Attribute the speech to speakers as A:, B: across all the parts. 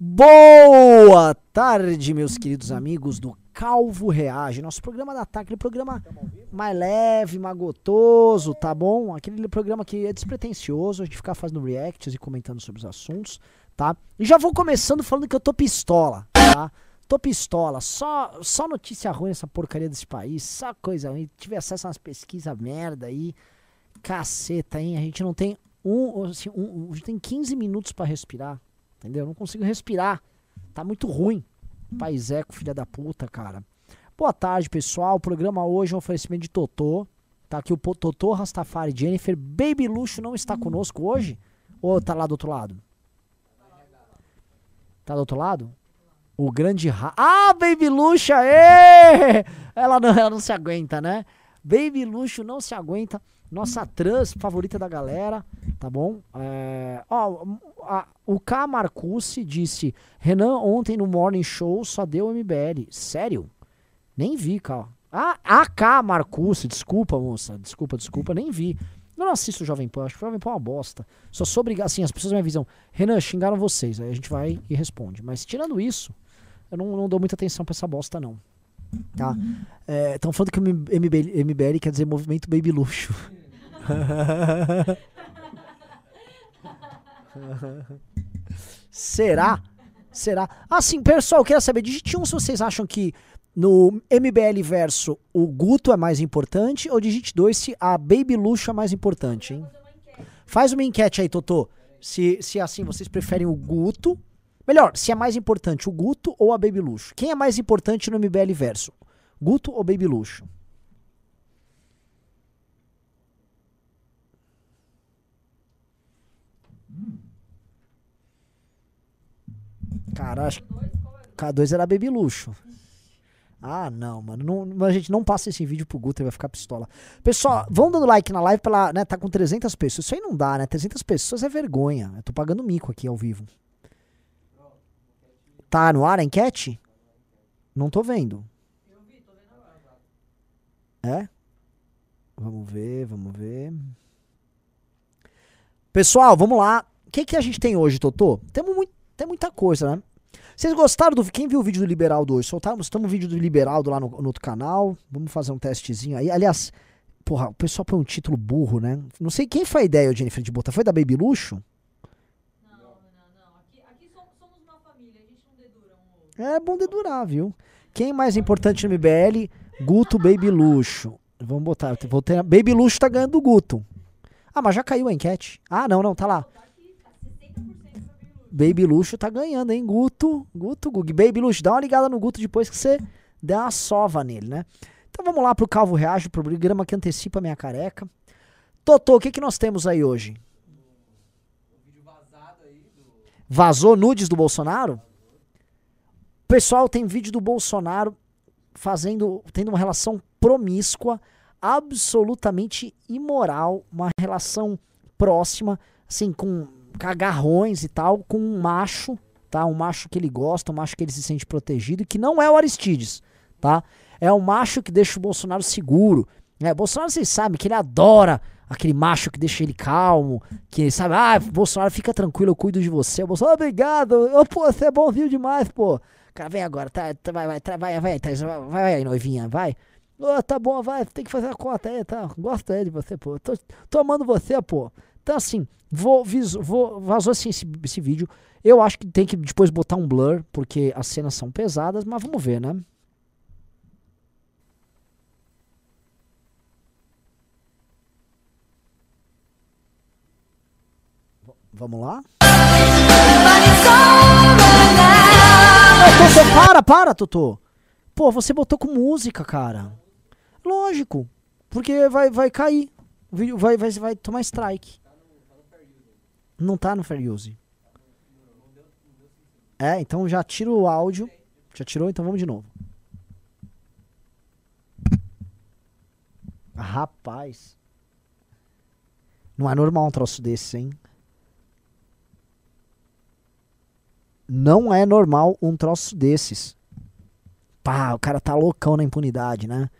A: Boa tarde, meus queridos amigos do Calvo Reage, nosso programa da tarde, aquele programa mais leve, mais gotoso, tá bom? Aquele programa que é despretensioso, a gente ficar fazendo reacts e comentando sobre os assuntos, tá? E já vou começando falando que eu tô pistola, tá? Tô pistola, só, só notícia ruim essa porcaria desse país, só coisa ruim. Tive acesso a umas pesquisas merda aí, caceta, hein? A gente não tem um, assim, um, a gente tem 15 minutos pra respirar, entendeu? Eu não consigo respirar, tá muito ruim. Paiseco, filha da puta, cara. Boa tarde, pessoal. O programa hoje é um oferecimento de Totô. Tá aqui o Totô, Rastafari, Jennifer. Baby Luxo não está conosco hoje? Ou tá lá do outro lado? Tá do outro lado? O grande ra... Ah, Baby Luxo! Ela não, ela não se aguenta, né? Baby Luxo não se aguenta. Nossa trans favorita da galera, tá bom? É, ó, a- o K. Marcucci disse: Renan, ontem no Morning Show só deu MBL. Sério? Nem vi. Ah, a K. Marcucci, desculpa, moça. Desculpa, desculpa, nem vi. Eu não assisto o Jovem Pan, acho que o Jovem Pan é uma bosta. Só sou obrigado, assim, as pessoas me avisam: Renan, xingaram vocês. Aí a gente vai e responde. Mas tirando isso, eu não, não dou muita atenção pra essa bosta, não. Tá? Estão falando que o MBL, MBL quer dizer Movimento Baby Luxo. Será? Será? Assim, pessoal, eu queria saber, digite um se vocês acham que no MBL verso o Guto é mais importante ou digite dois se a Baby Luxo é mais importante, hein? Faz uma enquete aí, Totô. Se, se assim vocês preferem o Guto. Melhor, se é mais importante o Guto ou a Baby Luxo. Quem é mais importante no MBL verso? Guto ou Baby Luxo? Cara, acho que K2 era Baby Luxo. Ah, não, mano. Não, mas, gente, não passa esse vídeo pro Guto, ele vai ficar pistola. Pessoal, vão dando like na live pra ela, né? Tá com 300 pessoas. Isso aí não dá, né? 300 pessoas é vergonha. Eu tô pagando mico aqui ao vivo. Tá no ar a enquete? Não tô vendo. É? Vamos ver, vamos ver. Pessoal, vamos lá. O que, que a gente tem hoje, Totô? Temos muito, tem muita coisa, né? Vocês gostaram do. Quem viu o vídeo do Liberaldo hoje? Soltamos um vídeo do Liberaldo lá no, no outro canal. Vamos fazer um testezinho aí. Aliás, porra, o pessoal põe um título burro, né? Não sei quem foi a ideia, Jennifer, de botar. Foi da Baby Luxo?
B: Não, não, não. Aqui, aqui somos, somos uma família, a gente não dedura um outro.
A: É bom dedurar, viu? Quem é mais importante no MBL? Guto Baby Luxo. Vamos botar. Vou ter, Baby Luxo tá ganhando do Guto. Ah, mas já caiu a enquete. Ah, não, não, tá lá. Baby Luxo tá ganhando, hein? Guto, Guto, Gug. Baby Luxo, dá uma ligada no Guto depois que você der uma sova nele, né? Então vamos lá pro Calvo Reage, pro programa que antecipa a minha careca. Totô, o que, que nós temos aí hoje? Vazou nudes do Bolsonaro? Pessoal, tem vídeo do Bolsonaro fazendo, tendo uma relação promíscua, absolutamente imoral, uma relação próxima, assim, com agarrões e tal, com um macho, tá? Um macho que ele gosta, um macho que ele se sente protegido, que não é o Aristides, tá? É um macho que deixa o Bolsonaro seguro. Né? Bolsonaro, vocês sabem que ele adora aquele macho que deixa ele calmo, que sabe, ah, Bolsonaro, fica tranquilo, eu cuido de você. Bolsonaro, obrigado, Ô, pô, você é bonzinho demais, pô. Cara, vem agora, tá, tá, vai, vai, tá, vai, vai, tá, vai, vai aí, noivinha, vai. Ô, tá bom, vai, tem que fazer a conta aí, tá? Gosto aí de você, pô. Tô, tô amando você, pô. Então, assim, vou, viso, vou vazou assim esse, esse vídeo. Eu acho que tem que depois botar um blur, porque as cenas são pesadas, mas vamos ver, né? Vamos lá? Totô, para, para, Totô. Pô, você botou com música, cara. Lógico. Porque vai, vai cair. O vídeo vai, vai, vai tomar strike. Não tá no Fair Use. É, então já tira o áudio. Já tirou, então vamos de novo. Rapaz. Não é normal um troço desse, hein? Não é normal um troço desses. Pá, o cara tá loucão na impunidade, né?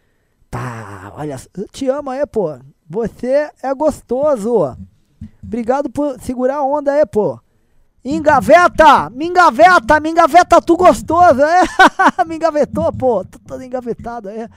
A: Pá, olha, eu te amo aí, pô. Você é gostoso. Obrigado por segurar a onda aí, pô. Engaveta! Me engaveta! Me engaveta tu gostoso! É? me engavetou, pô! Tô todo engavetado, é.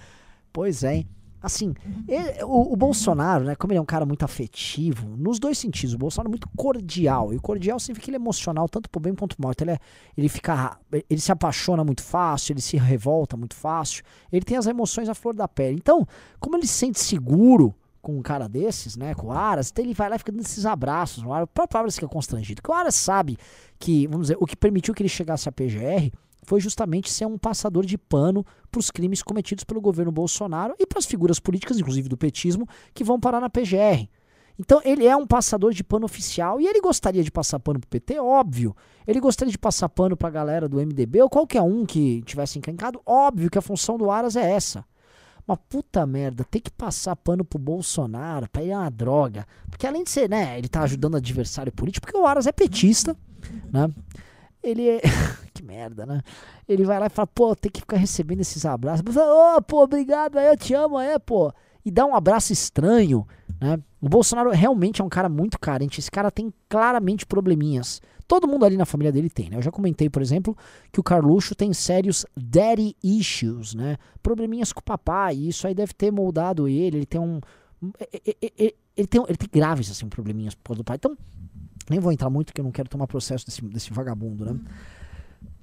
A: Pois é, hein? Assim, ele- o, o Bolsonaro, né, como ele é um cara muito afetivo, nos dois sentidos, o Bolsonaro é muito cordial, e cordial significa que ele é emocional, tanto pro bem quanto pro mal, então ele, é, ele fica, ele se apaixona muito fácil, ele se revolta muito fácil, ele tem as emoções à flor da pele, então, como ele se sente seguro com um cara desses, né, com o Aras, então ele vai lá e fica dando esses abraços, o, o próprio Aras fica constrangido, porque o Aras sabe que, vamos dizer, o que permitiu que ele chegasse à PGR foi justamente ser um passador de pano para os crimes cometidos pelo governo Bolsonaro e para as figuras políticas, inclusive do petismo, que vão parar na PGR. Então ele é um passador de pano oficial e ele gostaria de passar pano pro PT, óbvio. Ele gostaria de passar pano pra galera do MDB ou qualquer um que tivesse encrencado, óbvio que a função do Aras é essa. Mas puta merda, ter que passar pano pro Bolsonaro, pra ele é uma droga. Porque além de ser, né, ele tá ajudando adversário político, porque o Aras é petista, né? Ele é. que merda, né? Ele vai lá e fala, pô, tem que ficar recebendo esses abraços. Ô, pô, obrigado, aí eu te amo, é, pô. E dá um abraço estranho, né? O Bolsonaro realmente é um cara muito carente. Esse cara tem claramente probleminhas. Todo mundo ali na família dele tem, né? Eu já comentei, por exemplo, que o Carluxo tem sérios daddy issues, né? Probleminhas com o papai. Isso aí deve ter moldado ele. Ele tem um. e- e- e- e- Ele tem, ele tem graves, assim, probleminhas por causa do pai. Então, nem vou entrar muito, porque eu não quero tomar processo desse, desse vagabundo, né?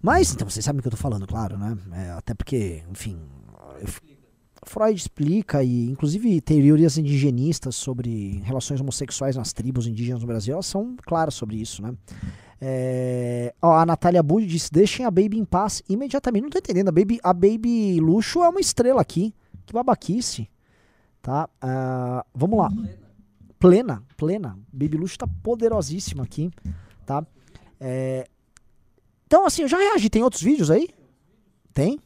A: Mas, então, vocês sabem o que eu tô falando, claro, né? É, até porque, enfim. eu- Freud explica, e inclusive teorias indigenistas sobre relações homossexuais nas tribos indígenas no Brasil, elas são claras sobre isso, né? É, ó, a Natália Budi disse: deixem a Baby em paz imediatamente. Não tô entendendo. A Baby, a Baby Luxo é uma estrela aqui. Que babaquice. Tá? Ah, vamos lá. Plena, plena. Baby Luxo tá poderosíssima aqui. Tá? É, então, assim, eu já reagi. Tem outros vídeos aí? Tem?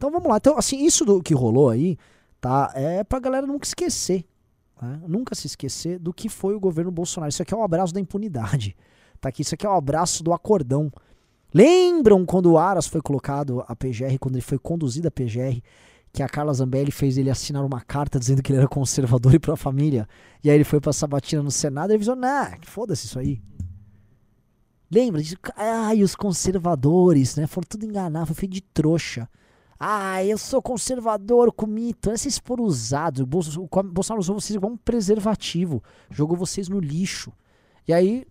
A: Então vamos lá. Então, assim, isso do que rolou aí, tá? É pra galera nunca esquecer. né? Nunca se esquecer do que foi o governo Bolsonaro. Isso aqui é um abraço da impunidade. Tá aqui, isso aqui é o abraço do acordão. Lembram quando o Aras foi colocado a PGR, quando ele foi conduzido a PGR, que a Carla Zambelli fez ele assinar uma carta dizendo que ele era conservador e pra família. E aí ele foi pra sabatina no Senado e avisou, nah, foda-se isso aí. Lembra? Ai, os conservadores, né? Foram tudo enganar, foi feito de trouxa. Ah, eu sou conservador com mito. Esses foram usados. O Bolso- o Bolsonaro usou vocês igual um preservativo. Jogou vocês no lixo. E aí,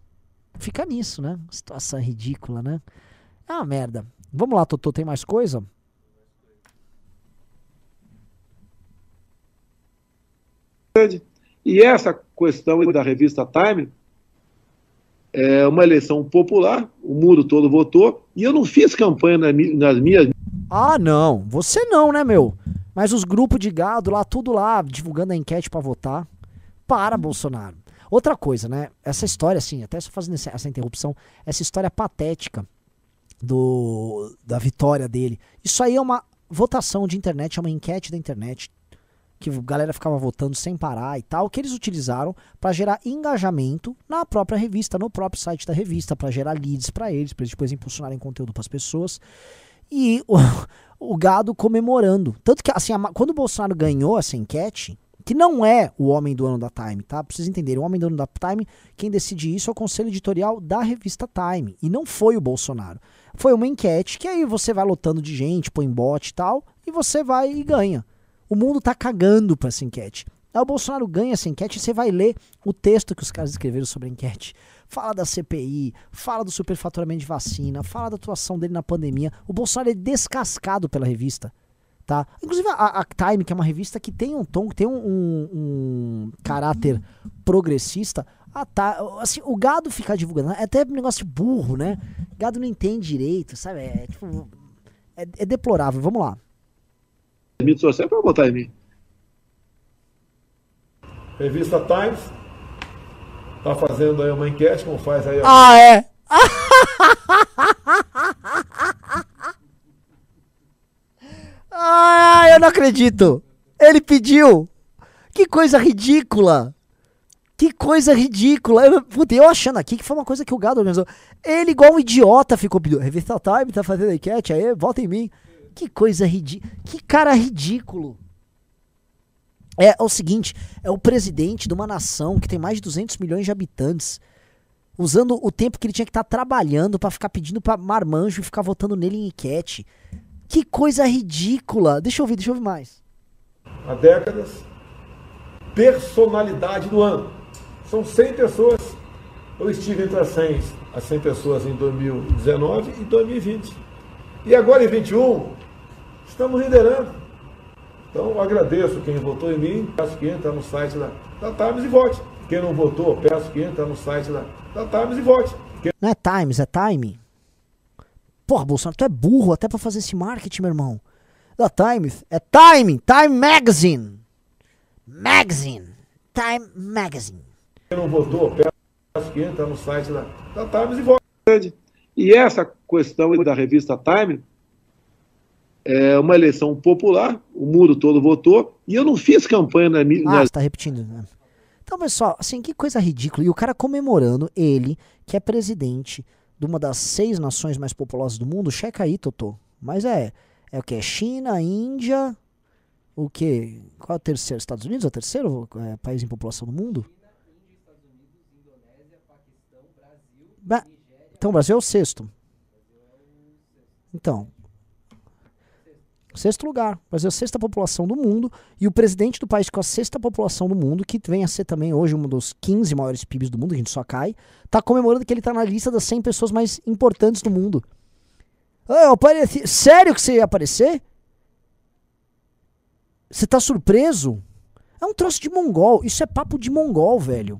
A: fica nisso, né? Situação ridícula, né? É uma merda. Vamos lá, Totô, tem mais coisa?
C: E essa questão da revista Time é uma eleição popular, o mundo todo votou, e eu não fiz campanha nas minhas
A: Ah, não. Você não, né, meu? Mas os grupos de gado lá, tudo lá, divulgando a enquete pra votar. Para, Bolsonaro. Outra coisa, né? Essa história, assim, até só fazendo essa, interrupção, essa história patética do da vitória dele. Isso aí é uma votação de internet, é uma enquete da internet que a galera ficava votando sem parar e tal, que eles utilizaram pra gerar engajamento na própria revista, no próprio site da revista, pra gerar leads pra eles, pra eles depois impulsionarem conteúdo pras pessoas. E o, o gado comemorando. Tanto que, assim, a quando o Bolsonaro ganhou essa enquete, que não é o homem do ano da Time, tá? Pra vocês entenderem, o homem do ano da Time, quem decide isso é o conselho editorial da revista Time. E não foi o Bolsonaro. Foi uma enquete que aí você vai lotando de gente, põe bot e tal, e você vai e ganha. O mundo tá cagando pra essa enquete. Aí o Bolsonaro ganha essa enquete e você vai ler o texto que os caras escreveram sobre a enquete. Fala da CPI, fala do superfaturamento de vacina, fala da atuação dele na pandemia. O Bolsonaro é descascado pela revista. Tá? Inclusive a, a Time, que é uma revista que tem um tom, que tem um, um- um caráter progressista, ah, tá. Assim, o gado ficar divulgando. É até um negócio de burro, né? Gado não entende direito, sabe? É, tipo, é, é deplorável. Vamos lá.
C: mídias sociais para votar em mim.
D: Revista Times tá fazendo aí uma enquete, como faz aí.
A: Ah, é? ah, eu não acredito. Ele pediu. Que coisa ridícula. Que coisa ridícula. Eu, puta, eu achando aqui que foi uma coisa que o gado organizou. Ele, igual um idiota, ficou pedindo. Revista Time tá fazendo enquete aí, vota em mim. Que coisa ridícula. Que cara ridículo. É, é o seguinte: é o presidente de uma nação que tem mais de 200 milhões de habitantes. usando o tempo que ele tinha que estar trabalhando pra ficar pedindo pra marmanjo e ficar votando nele em enquete. Que coisa ridícula. Deixa eu ouvir, deixa eu ouvir mais.
D: há décadas, personalidade do ano. São 100 pessoas. Eu estive entre as 100, as 100 pessoas em 2019 e 2020. E agora em 21, estamos liderando. Então, eu agradeço quem votou em mim, peço que entre no site da, da Times e vote. Quem não votou, peço que entre no site da, da Times e vote. Quem
A: Não é Times, é Time. Porra, Bolsonaro, tu é burro até pra fazer esse marketing, meu irmão. Da Times. É Time, Time Magazine. Magazine. Time Magazine.
D: não votou, peço que entre no site da, da Times e vote.
C: E essa questão da revista Time é uma eleição popular, o mundo todo votou, e eu não fiz campanha na, mi-
A: Ah,
C: na
A: você tá repetindo, né? Então, pessoal, assim, que coisa ridícula. E o cara comemorando, ele, que é presidente de uma das seis nações mais populosas do mundo, checa aí, Totô. Mas é, é o que? China, Índia, o que? Qual é o terceiro? Estados Unidos é o terceiro é, país em população do mundo? Ba- Então, o Brasil é o sexto. Então, Sexto lugar. O Brasil é a sexta população do mundo. E o presidente do país com a sexta população do mundo, que vem a ser também hoje um dos 15 maiores PIBs do mundo, a gente só cai, tá comemorando que ele tá na lista das 100 pessoas mais importantes do mundo. Ah, eu apareci. Sério que você ia aparecer? Você tá surpreso? É um troço de mongol. Isso é papo de mongol, velho.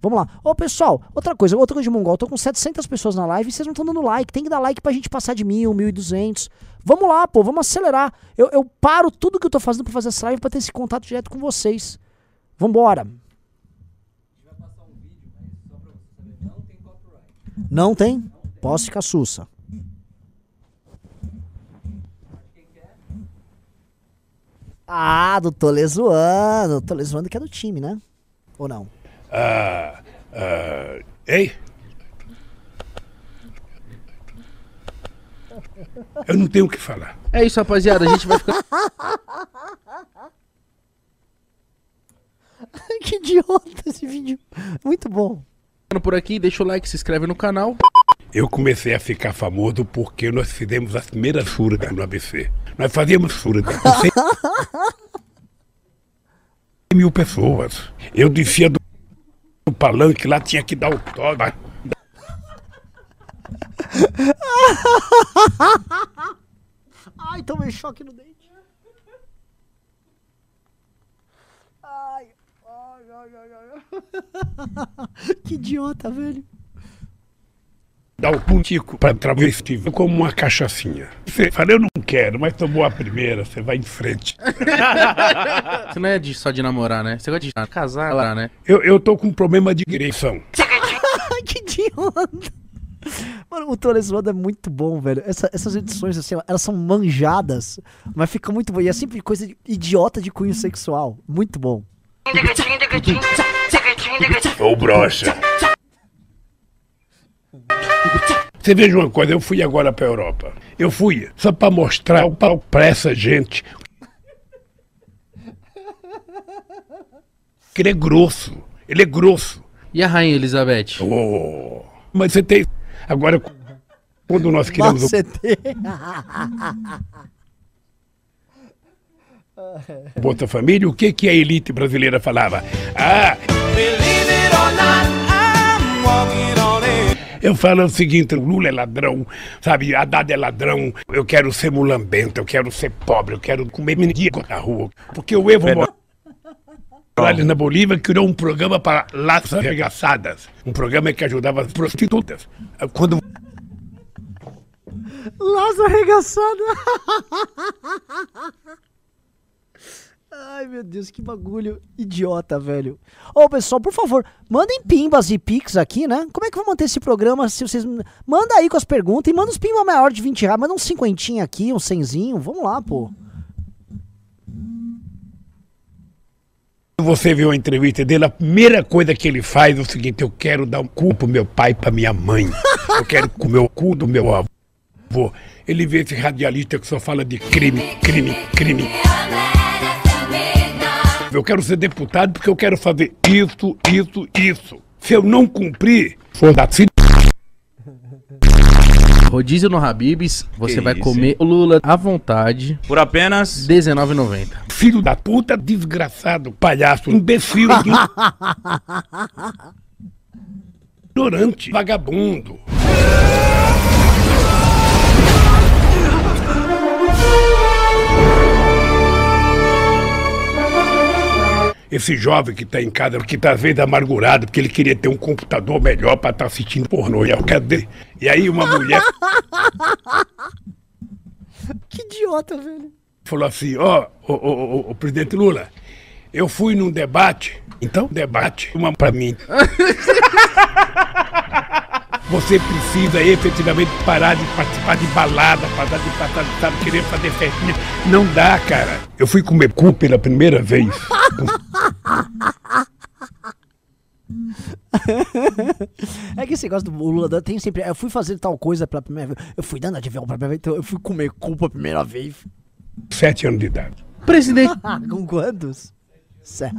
A: Vamos lá. Ô, pessoal, outra coisa, outra coisa de mongol. Eu tô com 700 pessoas na live e vocês não estão dando like. Tem que dar like pra gente passar de mil, mil e duzentos. Vamos lá, pô, vamos acelerar. Eu, eu paro tudo que eu tô fazendo pra fazer essa live pra ter esse contato direto com vocês. Vambora. Não tem? Posso ficar sussa. Ah, do. Tolê zoando que é do time, né? Ou não?
E: Ah, ah, ei? Eu não tenho o que falar.
F: É isso, rapaziada. A gente vai ficar.
A: que idiota esse vídeo. Muito bom.
F: por aqui. Deixa o like, se inscreve no canal.
E: Eu comecei a ficar famoso porque nós fizemos as primeiras furas no ABC. Nós fazíamos furas de 100 mil pessoas. Eu descia do do palanque lá, tinha que dar autógrafo.
A: Ai, tomei choque no dente. Ai, ai, ai, ai, ai. que idiota, velho.
E: Dar o puntico para travesti como uma cachaçinha. Você fala, eu não quero, mas tomou a primeira, você vai em frente.
F: Você não é de, só de namorar, né? Você gosta de casar lá, né?
E: Eu, eu tô com um problema de direção.
A: Que idiota. Mano, o Torresmodo é muito bom, velho. Essa- essas edições, assim, elas são manjadas, mas fica muito bom. E é sempre coisa de- idiota de cunho sexual. Muito bom.
E: Ô brocha. Você veja uma coisa, eu fui agora pra Europa. Eu fui só pra mostrar pra essa gente que ele é grosso. Ele é grosso.
F: E a Rainha Elizabeth?
E: Oh. Mas você tem. Agora, quando nós criamos o
A: Macetê.
E: Bolsa Família, o que, que a elite brasileira falava? Ah, Eu falo o seguinte, o Lula é ladrão, sabe? Haddad é ladrão. Eu quero ser mulambento, eu quero ser pobre, eu quero comer mendigo na rua. Porque o Evo Morales na Bolívia criou um programa para laças arregaçadas. Um programa que ajudava as prostitutas. Quando
A: Laço arregaçado. Ai, meu Deus, que bagulho idiota, velho. Ô, pessoal, por favor, mandem pimbas e pics aqui, né? Como é que eu vou manter esse programa se vocês... Manda aí com as perguntas e manda uns pimbas maior de 20 reais. Manda uns cinquentinho aqui, um cenzinho. Vamos lá, pô.
E: você vê uma entrevista dele, a primeira coisa que ele faz é o seguinte: eu quero dar um cu pro meu pai e pra minha mãe. Eu quero comer o cu do meu avô. Ele vê esse radialista que só fala de crime, crime, crime. Eu quero ser deputado porque eu quero fazer isso, isso, isso. Se eu não cumprir, for da filha
F: Rodízio no Habibs, você
G: Que
F: vai
G: isso,
F: comer o Lula à vontade,
G: Por apenas.
F: R$19,90.
E: filho da puta, desgraçado, palhaço, imbecil, ignorante, vagabundo. Esse jovem que tá em casa, que tá às vezes amargurado, porque ele queria ter um computador melhor pra estar assistindo pornô. E, eu, cadê? e aí uma mulher
A: Que idiota, velho.
E: falou assim, ó, ô, ô, ô, ô, presidente Lula, eu fui num debate, então, debate, uma pra mim. Você precisa efetivamente parar de participar de balada, parar de passar, sabe, querer fazer festinha. Não dá, cara. Eu fui comer cu pela primeira vez.
A: É que esse negócio do Lula tem sempre. Eu fui fazer tal coisa pela primeira vez. Eu fui dando avião pela primeira vez. Então eu fui comer cu pela primeira vez.
E: Sete anos de idade.
F: Presidente
A: Com quantos? Sé-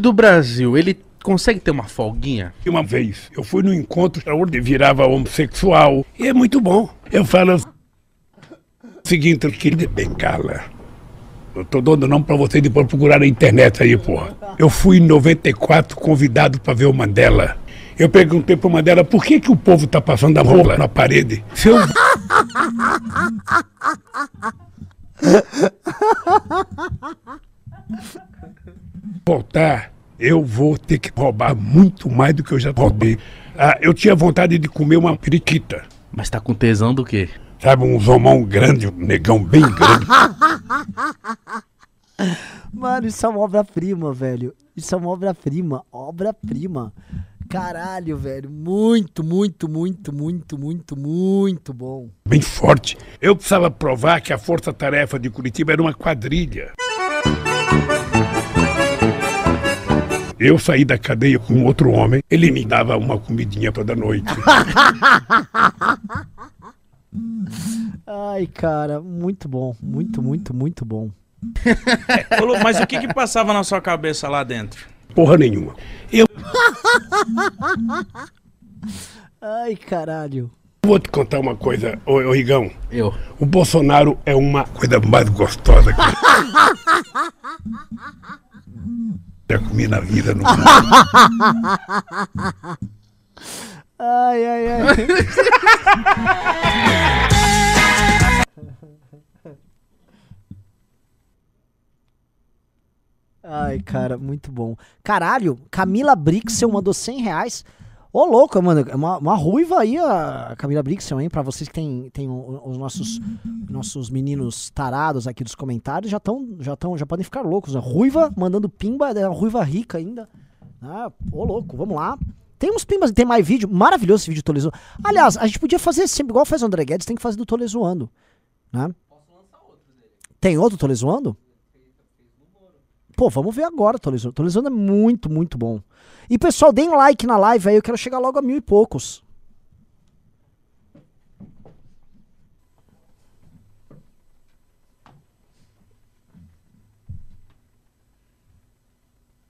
F: do Brasil, ele consegue ter uma folguinha?
E: Uma vez, eu fui num encontro onde virava homossexual. E é muito bom. Eu falo o seguinte, querido Bengala. Eu tô dando nome pra vocês depois procurar na internet aí, porra. Eu fui em 94 convidado pra ver o Mandela. Eu perguntei pro Mandela por que, que o povo tá passando a rola na parede. Se eu voltar, eu vou ter que roubar muito mais do que eu já roubei. Ah, eu tinha vontade de comer uma periquita.
F: Mas tá com tesão do quê?
E: Sabe, um zomão grande, um negão bem grande.
A: Mano, isso é uma obra-prima, velho. Isso é uma obra-prima. Obra-prima. Caralho, velho. Muito, muito, muito, muito, muito, muito bom.
E: bem forte. Eu precisava provar que a força-tarefa de Curitiba era uma quadrilha. Eu saí da cadeia com outro homem, ele me dava uma comidinha toda noite.
A: Ai, cara, muito bom. Muito, muito, muito bom.
G: Lu, Mas o que que passava na sua cabeça lá dentro?
E: Porra nenhuma. Eu
A: Ai, caralho.
E: vou te contar uma coisa, ô, ô Rigão.
F: Eu.
E: O Bolsonaro é uma coisa mais gostosa que já comi na vida. No...
A: Ai, ai, ai. Ai, cara, muito bom. Caralho, Camila Brixel mandou 100 reais. Ô, louco, mano, é uma, uma ruiva aí, a Camila Brixel, hein? Pra vocês que tem, tem os nossos, nossos meninos tarados aqui dos comentários, já estão, já tão, já podem ficar loucos. né? Ruiva mandando pimba, é uma ruiva rica ainda. Ah, ô, louco, vamos lá. Tem uns pimbas, tem mais vídeo, maravilhoso esse vídeo do Tole Zoando. Aliás, a gente podia fazer sempre, igual faz o André Guedes, tem que fazer do Tole Zoando, né? Tem outro Tole Zoando? Pô, vamos ver agora. Tole Zoando é muito, muito bom. E pessoal, deem like na live aí, eu quero chegar logo a mil e poucos.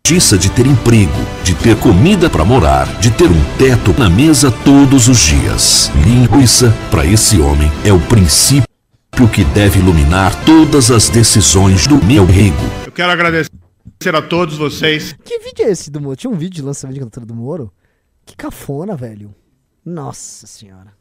H: justiça de ter emprego, de ter comida para morar, de ter um teto na mesa todos os dias. Linguiça, para esse homem, é o princípio que deve iluminar todas as decisões do meu rego.
I: Eu quero agradecer a todos vocês.
A: Que vídeo é esse do Moro? Tinha um vídeo de lançamento de candidatura do Moro? Que cafona, velho. Nossa senhora.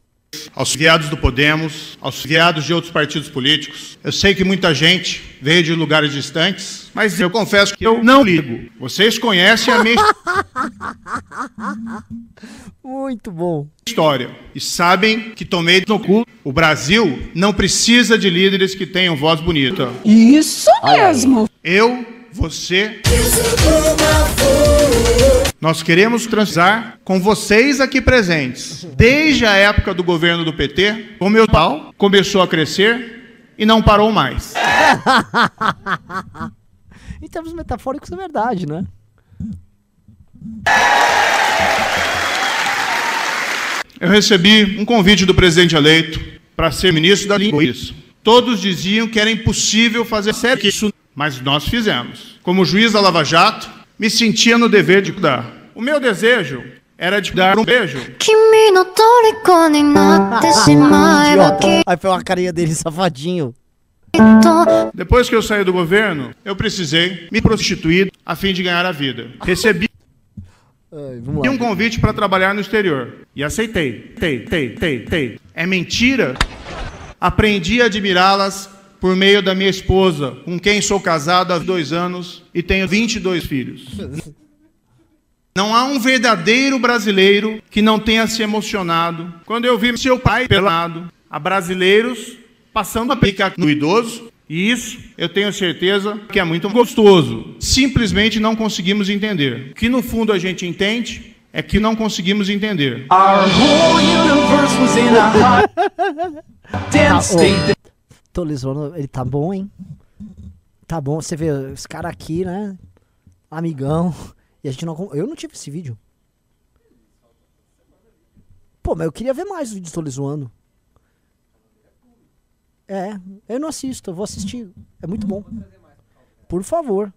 I: aos guiados do Podemos, aos guiados de outros partidos políticos. Eu sei que muita gente veio de lugares distantes, mas eu confesso que eu não ligo. Vocês conhecem a minha
A: Muito bom.
I: história e sabem que tomei no cu. O Brasil não precisa de líderes que tenham voz bonita.
J: Isso mesmo.
I: Eu, você. Nós queremos transar com vocês aqui presentes. Desde a época do governo do PT, o meu pau começou a crescer e não parou mais.
A: Em termos metafóricos é verdade, né?
I: Eu recebi um convite do presidente eleito para ser ministro da Linguiça. Todos diziam que era impossível fazer sério isso, mas nós fizemos. Como juiz da Lava Jato, me sentia no dever de dar. O meu desejo era de dar um beijo.
J: Ah, ah,
A: ah, Aí foi uma carinha dele safadinho.
I: Depois que eu saí do governo, eu precisei me prostituir a fim de ganhar a vida. Recebi
A: Ai,
I: um convite para trabalhar no exterior e aceitei. Tei, tei, tei, tei. É mentira? Aprendi a admirá-las por meio da minha esposa, com quem sou casado há dois anos e tenho 22 filhos. Não há um verdadeiro brasileiro que não tenha se emocionado quando eu vi seu pai pelado. Há brasileiros passando a pica no idoso. E isso eu tenho certeza que é muito gostoso. Simplesmente não conseguimos entender. O que no fundo a gente entende é que não conseguimos entender.
A: Tá, ô, tô lisando, ele tá bom, hein? Tá bom, você vê esse cara aqui, né? Amigão. E a gente não. Eu não tive esse vídeo. Pô, mas eu queria ver mais os vídeos do Tô Zoando. É, eu não assisto, eu vou assistir. É muito bom. Por favor.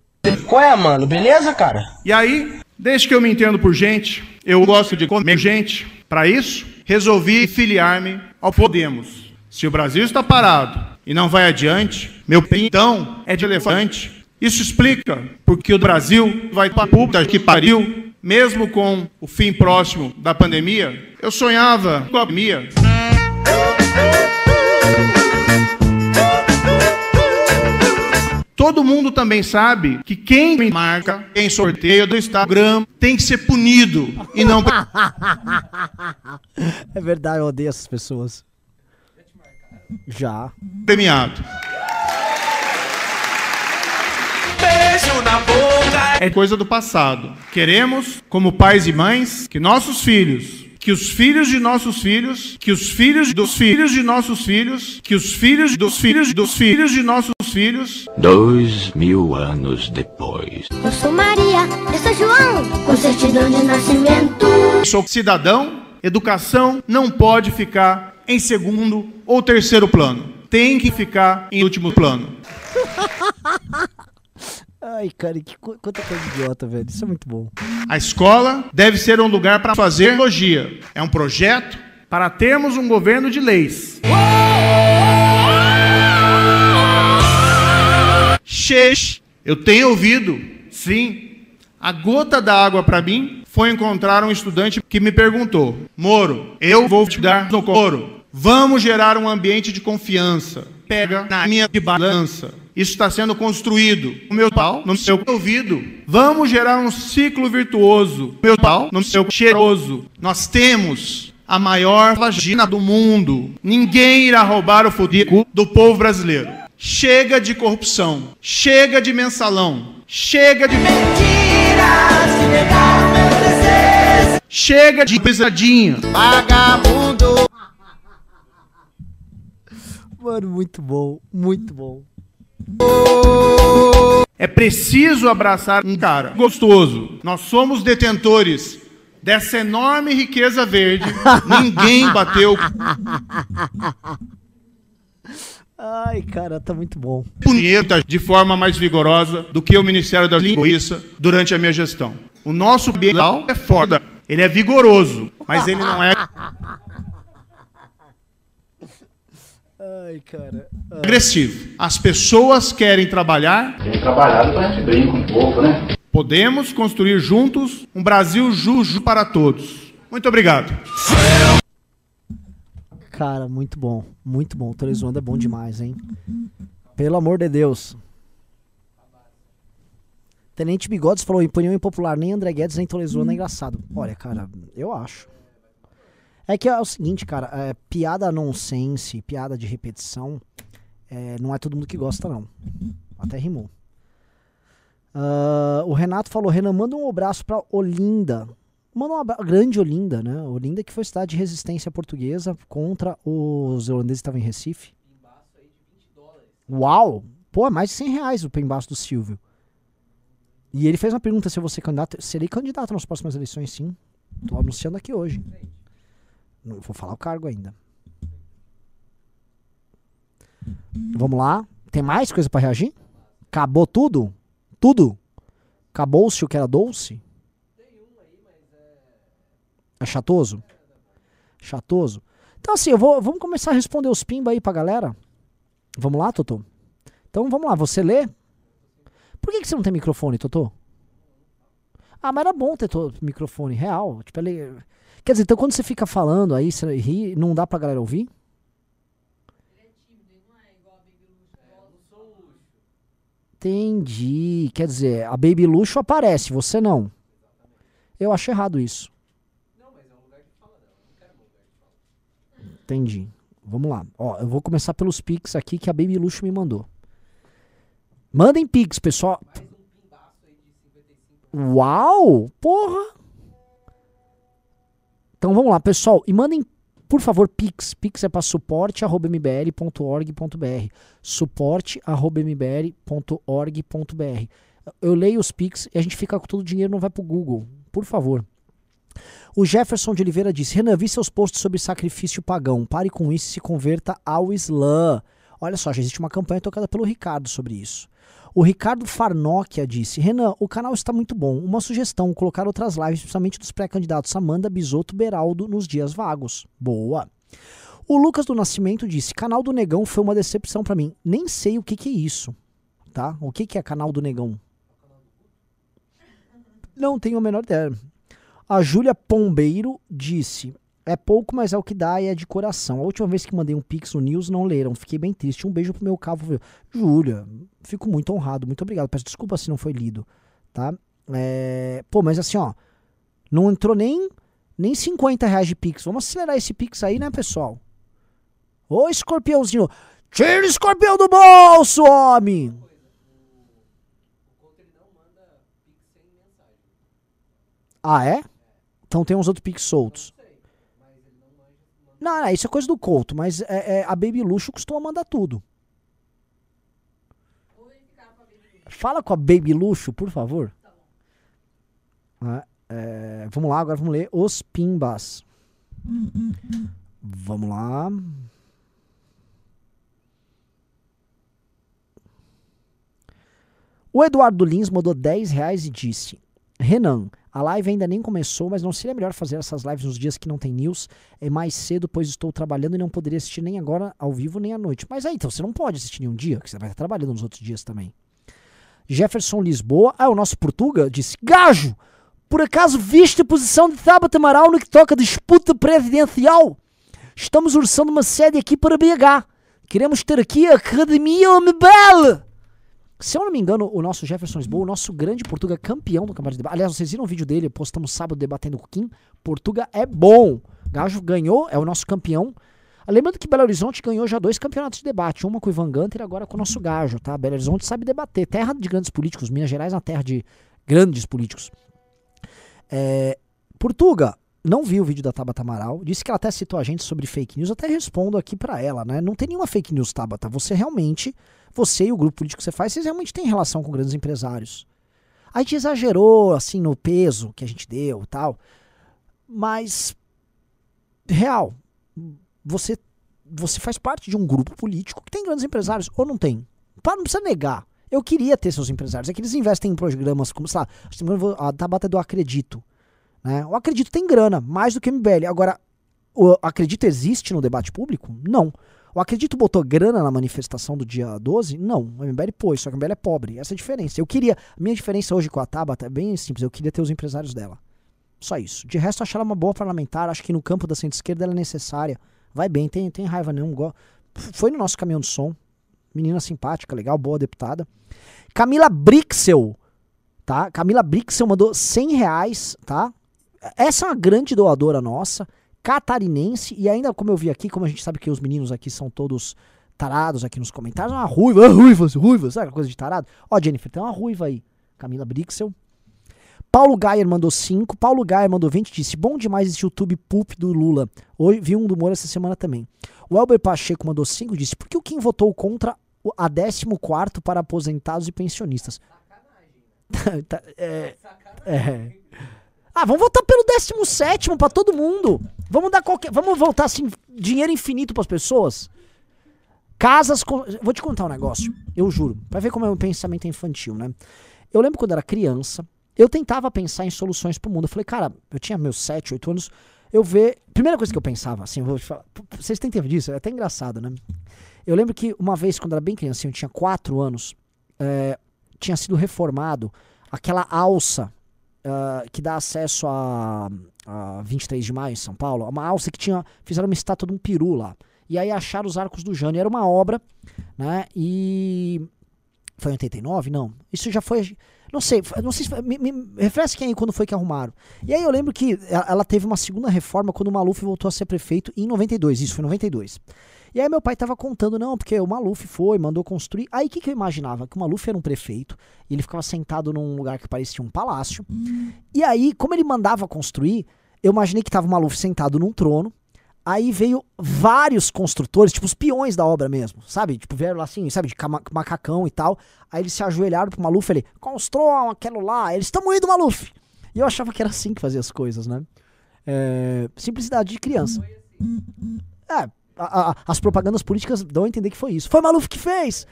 K: Qual é, mano? Beleza, cara?
I: E aí, desde que eu me entendo por gente, eu gosto de comer gente. Para isso, resolvi filiar-me ao Podemos. Se o Brasil está parado e não vai adiante, meu pintão é de elefante. Isso explica porque o Brasil vai para a puta que pariu, mesmo com o fim próximo da pandemia. Eu sonhava com a pandemia. Todo mundo também sabe que quem me marca em sorteio do Instagram tem que ser punido e não
A: É verdade, eu odeio essas pessoas. Já.
I: premiado. É coisa do passado. Queremos, como pais e mães, que nossos filhos, que os filhos de nossos filhos, que os filhos dos filhos de nossos filhos, que os filhos dos filhos dos filhos de nossos filhos
H: Dois mil anos depois.
J: Eu sou Maria, eu sou João, com certidão de nascimento.
I: Sou cidadão, educação não pode ficar em segundo ou terceiro plano. Tem que ficar em último plano.
A: Ai, cara, que co quanta coisa idiota, velho. Isso é muito bom.
I: A escola deve ser um lugar para fazer elogia. É um projeto para termos um governo de leis. Xex, eu tenho ouvido, sim. A gota da água para mim foi encontrar um estudante que me perguntou: Moro, eu vou te dar no coro. Vamos gerar um ambiente de confiança. Pega na minha balança. Isso está sendo construído. O meu pau no seu ouvido. Vamos gerar um ciclo virtuoso. O meu pau no seu cheiroso. Nós temos a maior vagina do mundo. Ninguém irá roubar o fudico do povo brasileiro. Chega de corrupção. Chega de mensalão. Chega de Chega de pisadinha.
K: Vagabundo!
A: Mano, muito bom, muito bom.
I: É preciso abraçar um cara gostoso. Nós somos detentores dessa enorme riqueza verde. Ninguém bateu
A: Ai, cara, tá muito bom.
I: punheta de forma mais vigorosa do que o Ministério da Linguiça durante a minha gestão. O nosso ambiental é foda. Ele é vigoroso, mas ele não é
A: Ai, cara.
I: agressivo. As pessoas querem trabalhar.
K: Tem trabalhado pra gente brinca um pouco, né?
I: Podemos construir juntos um Brasil justo para todos. Muito obrigado.
A: Cara, muito bom. Muito bom. O é bom demais, hein? Pelo amor de Deus. Tenente Bigodes falou: opinião impopular, nem André Guedes nem Lhe Zoando é engraçado. Olha, cara, eu acho. É que é o seguinte, cara, é, piada nonsense, piada de repetição, é, não é todo mundo que gosta, não. Até rimou. Ah, o Renato falou: Renan, manda um abraço pra Olinda. Manda um abraço, grande Olinda, né? Olinda que foi cidade de resistência portuguesa contra os holandeses que estavam em Recife. Uau! Pô, é mais de 100 reais o pembaço do Silvio. E ele fez uma pergunta se eu vou ser candidato. Serei candidato nas próximas eleições, sim. Tô anunciando aqui hoje. Não vou falar o cargo ainda. Vamos lá. Tem mais coisa pra reagir? Acabou tudo? Tudo? Acabou-se o que era doce? É chatoso? Chatoso? Então assim, eu vou, vamos começar a responder os pimba aí pra galera. Vamos lá, Totô? Então vamos lá, você lê? Por que, que você não tem microfone, Totô? Ah, mas era bom ter microfone real. Tipo, ele... Quer dizer, então quando você fica falando aí, você ri, não dá pra galera ouvir? Entendi. Quer dizer, a Baby Luxo aparece, você não. Eu acho errado isso. Entendi. Vamos lá. Ó, eu vou começar pelos Pix aqui que a Baby Luxo me mandou. Mandem Pix, pessoal. Uau! Porra! Então vamos lá, pessoal. E mandem, por favor, Pix. Pix é para suporte.mbl.org.br. Suporte.mbl.org.br. Eu leio os Pix e a gente fica com todo o dinheiro, não vai pro Google. Por favor. O Jefferson de Oliveira disse: Renan, vi seus posts sobre sacrifício pagão. Pare com isso e se converta ao Islã. Olha só, já existe uma campanha tocada pelo Ricardo sobre isso. O Ricardo Farnokia disse: Renan, o canal está muito bom. Uma sugestão: colocar outras lives, principalmente dos pré-candidatos Amanda, Bisoto, Beraldo, nos dias vagos. Boa. O Lucas do Nascimento disse: Canal do Negão foi uma decepção pra mim. Nem sei o que, que é isso. Tá? O que, que é canal do Negão? Não tenho a menor ideia. A Júlia Pombeiro disse: É pouco, mas é o que dá e é de coração. A última vez que mandei um pix no News não leram. Fiquei bem triste. Um beijo pro meu cavo. Júlia, fico muito honrado. Muito obrigado. Peço desculpa se não foi lido. Tá? É, Pô, mas assim, ó. Não entrou nem, nem 50 reais de pix. Vamos acelerar esse pix aí, né, pessoal? Ô, escorpiãozinho. Tira o escorpião do bolso, homem! Ah, é? Então tem uns outros piques soltos. Não, não, isso é coisa do Couto, mas é, é, a Baby Luxo costuma mandar tudo. Fala com a Baby Luxo, por favor. Ah, é, vamos lá, agora vamos ler os pimbas. Vamos lá. O Eduardo Lins mandou 10 reais e disse: Renan, a live ainda nem começou, mas não seria melhor fazer essas lives nos dias que não tem news? É mais cedo, pois estou trabalhando e não poderia assistir nem agora ao vivo nem à noite. Mas aí, então você não pode assistir nenhum dia, porque você vai estar trabalhando nos outros dias também. Jefferson Lisboa, ah, o nosso Portuga, disse: Gajo, por acaso viste a posição de Tabata Amaral no que toca disputa presidencial? Estamos orçando uma sede aqui para BH. Queremos ter aqui a Academia Omebel. Se eu não me engano, o nosso Jefferson Lisboa, o nosso grande Portuga campeão do campeonato de debate. Aliás, vocês viram o vídeo dele, postamos sábado debatendo com o Kim. Portuga é bom. Gajo ganhou, é o nosso campeão. Lembrando que Belo Horizonte ganhou já dois campeonatos de debate, uma com o Ivan Gunter e agora com o nosso Gajo, tá? Belo Horizonte sabe debater. Terra de grandes políticos, Minas Gerais é uma terra de grandes políticos. É, Portuga, não viu o vídeo da Tabata Amaral, disse que ela até citou a gente sobre fake news, até respondo aqui pra ela, né? Não tem nenhuma fake news, Tabata. Você realmente, você e o grupo político que você faz, vocês realmente têm relação com grandes empresários. A gente exagerou, assim, no peso que a gente deu e tal, mas, real, você, você faz parte de um grupo político que tem grandes empresários, ou não tem? Pá, não precisa negar. Eu queria ter seus empresários. É que eles investem em programas como, sei lá, a Tabata é do Acredito. Né? O Acredito tem grana, mais do que o MBL. Agora, o Acredito existe no debate público? Não. O Acredito botou grana na manifestação do dia 12? Não. O MBL pôs, só que o MBL é pobre. Essa é a diferença. Eu queria. A minha diferença hoje com a Tabata é bem simples. Eu queria ter os empresários dela. Só isso. De resto, acho ela uma boa parlamentar. Acho que no campo da centro-esquerda ela é necessária. Vai bem, tem, tem raiva nenhum. Foi no nosso caminhão de som. Menina simpática, legal, boa deputada. Camila Brixel, tá? Camila Brixel mandou 100 reais, tá? Essa é uma grande doadora nossa, catarinense, e ainda como eu vi aqui, como a gente sabe que os meninos aqui são todos tarados aqui nos comentários, uma ruiva, ah, ruiva, ruiva, sabe coisa de tarado? Ó, Jennifer, tem uma ruiva aí. Camila Brixel. Paulo Gayer mandou 5. Paulo Gayer mandou 20 disse: Bom demais esse YouTube poop do Lula. Hoje vi um do Moro essa semana também. O Elber Pacheco mandou 5 disse: Por que o Kim votou contra o- a 14 para aposentados e pensionistas? Tá, é, é. Ah, vamos votar pelo 17 para todo mundo. Vamos dar qualquer. Vamos voltar assim, dinheiro infinito para as pessoas. Casas com. Vou te contar um negócio, eu juro. Pra ver como é o pensamento infantil, né? Eu lembro quando era criança, eu tentava pensar em soluções pro mundo. Eu falei, cara, eu tinha meus 7, 8 anos. eu ver. Primeira coisa que eu pensava, assim, eu vou te falar. Vocês têm tempo disso? É até engraçado, né? Eu lembro que uma vez, quando eu era bem criancinho, eu tinha 4 anos, é, tinha sido reformado aquela alça ah, que dá acesso a, a 23 de maio em São Paulo. Uma alça que tinha. Fizeram uma estátua de um peru lá. E aí acharam os arcos do Jânio. Era uma obra, né? E. Foi em 89? Não. Isso já foi. Não sei, não sei se me, me aí quando foi que arrumaram. E aí eu lembro que ela, teve uma segunda reforma quando o Maluf voltou a ser prefeito em 92. Isso foi em 92. E aí meu pai tava contando, não, porque o Maluf foi, mandou construir. Aí o que, que eu imaginava? Que o Maluf era um prefeito e ele ficava sentado num lugar que parecia um palácio. E aí, como ele mandava construir, eu imaginei que tava o Maluf sentado num trono. Aí veio vários construtores, tipo os peões da obra mesmo, sabe? Tipo, vieram lá assim, sabe, de macacão e tal. Aí eles se ajoelharam pro Maluf ele, construam aquilo lá, eles estão indo, Maluf. E eu achava que era assim que fazia as coisas, né? É, simplicidade de criança. É, a- a- as propagandas políticas dão a entender que foi isso. Foi Maluf que fez!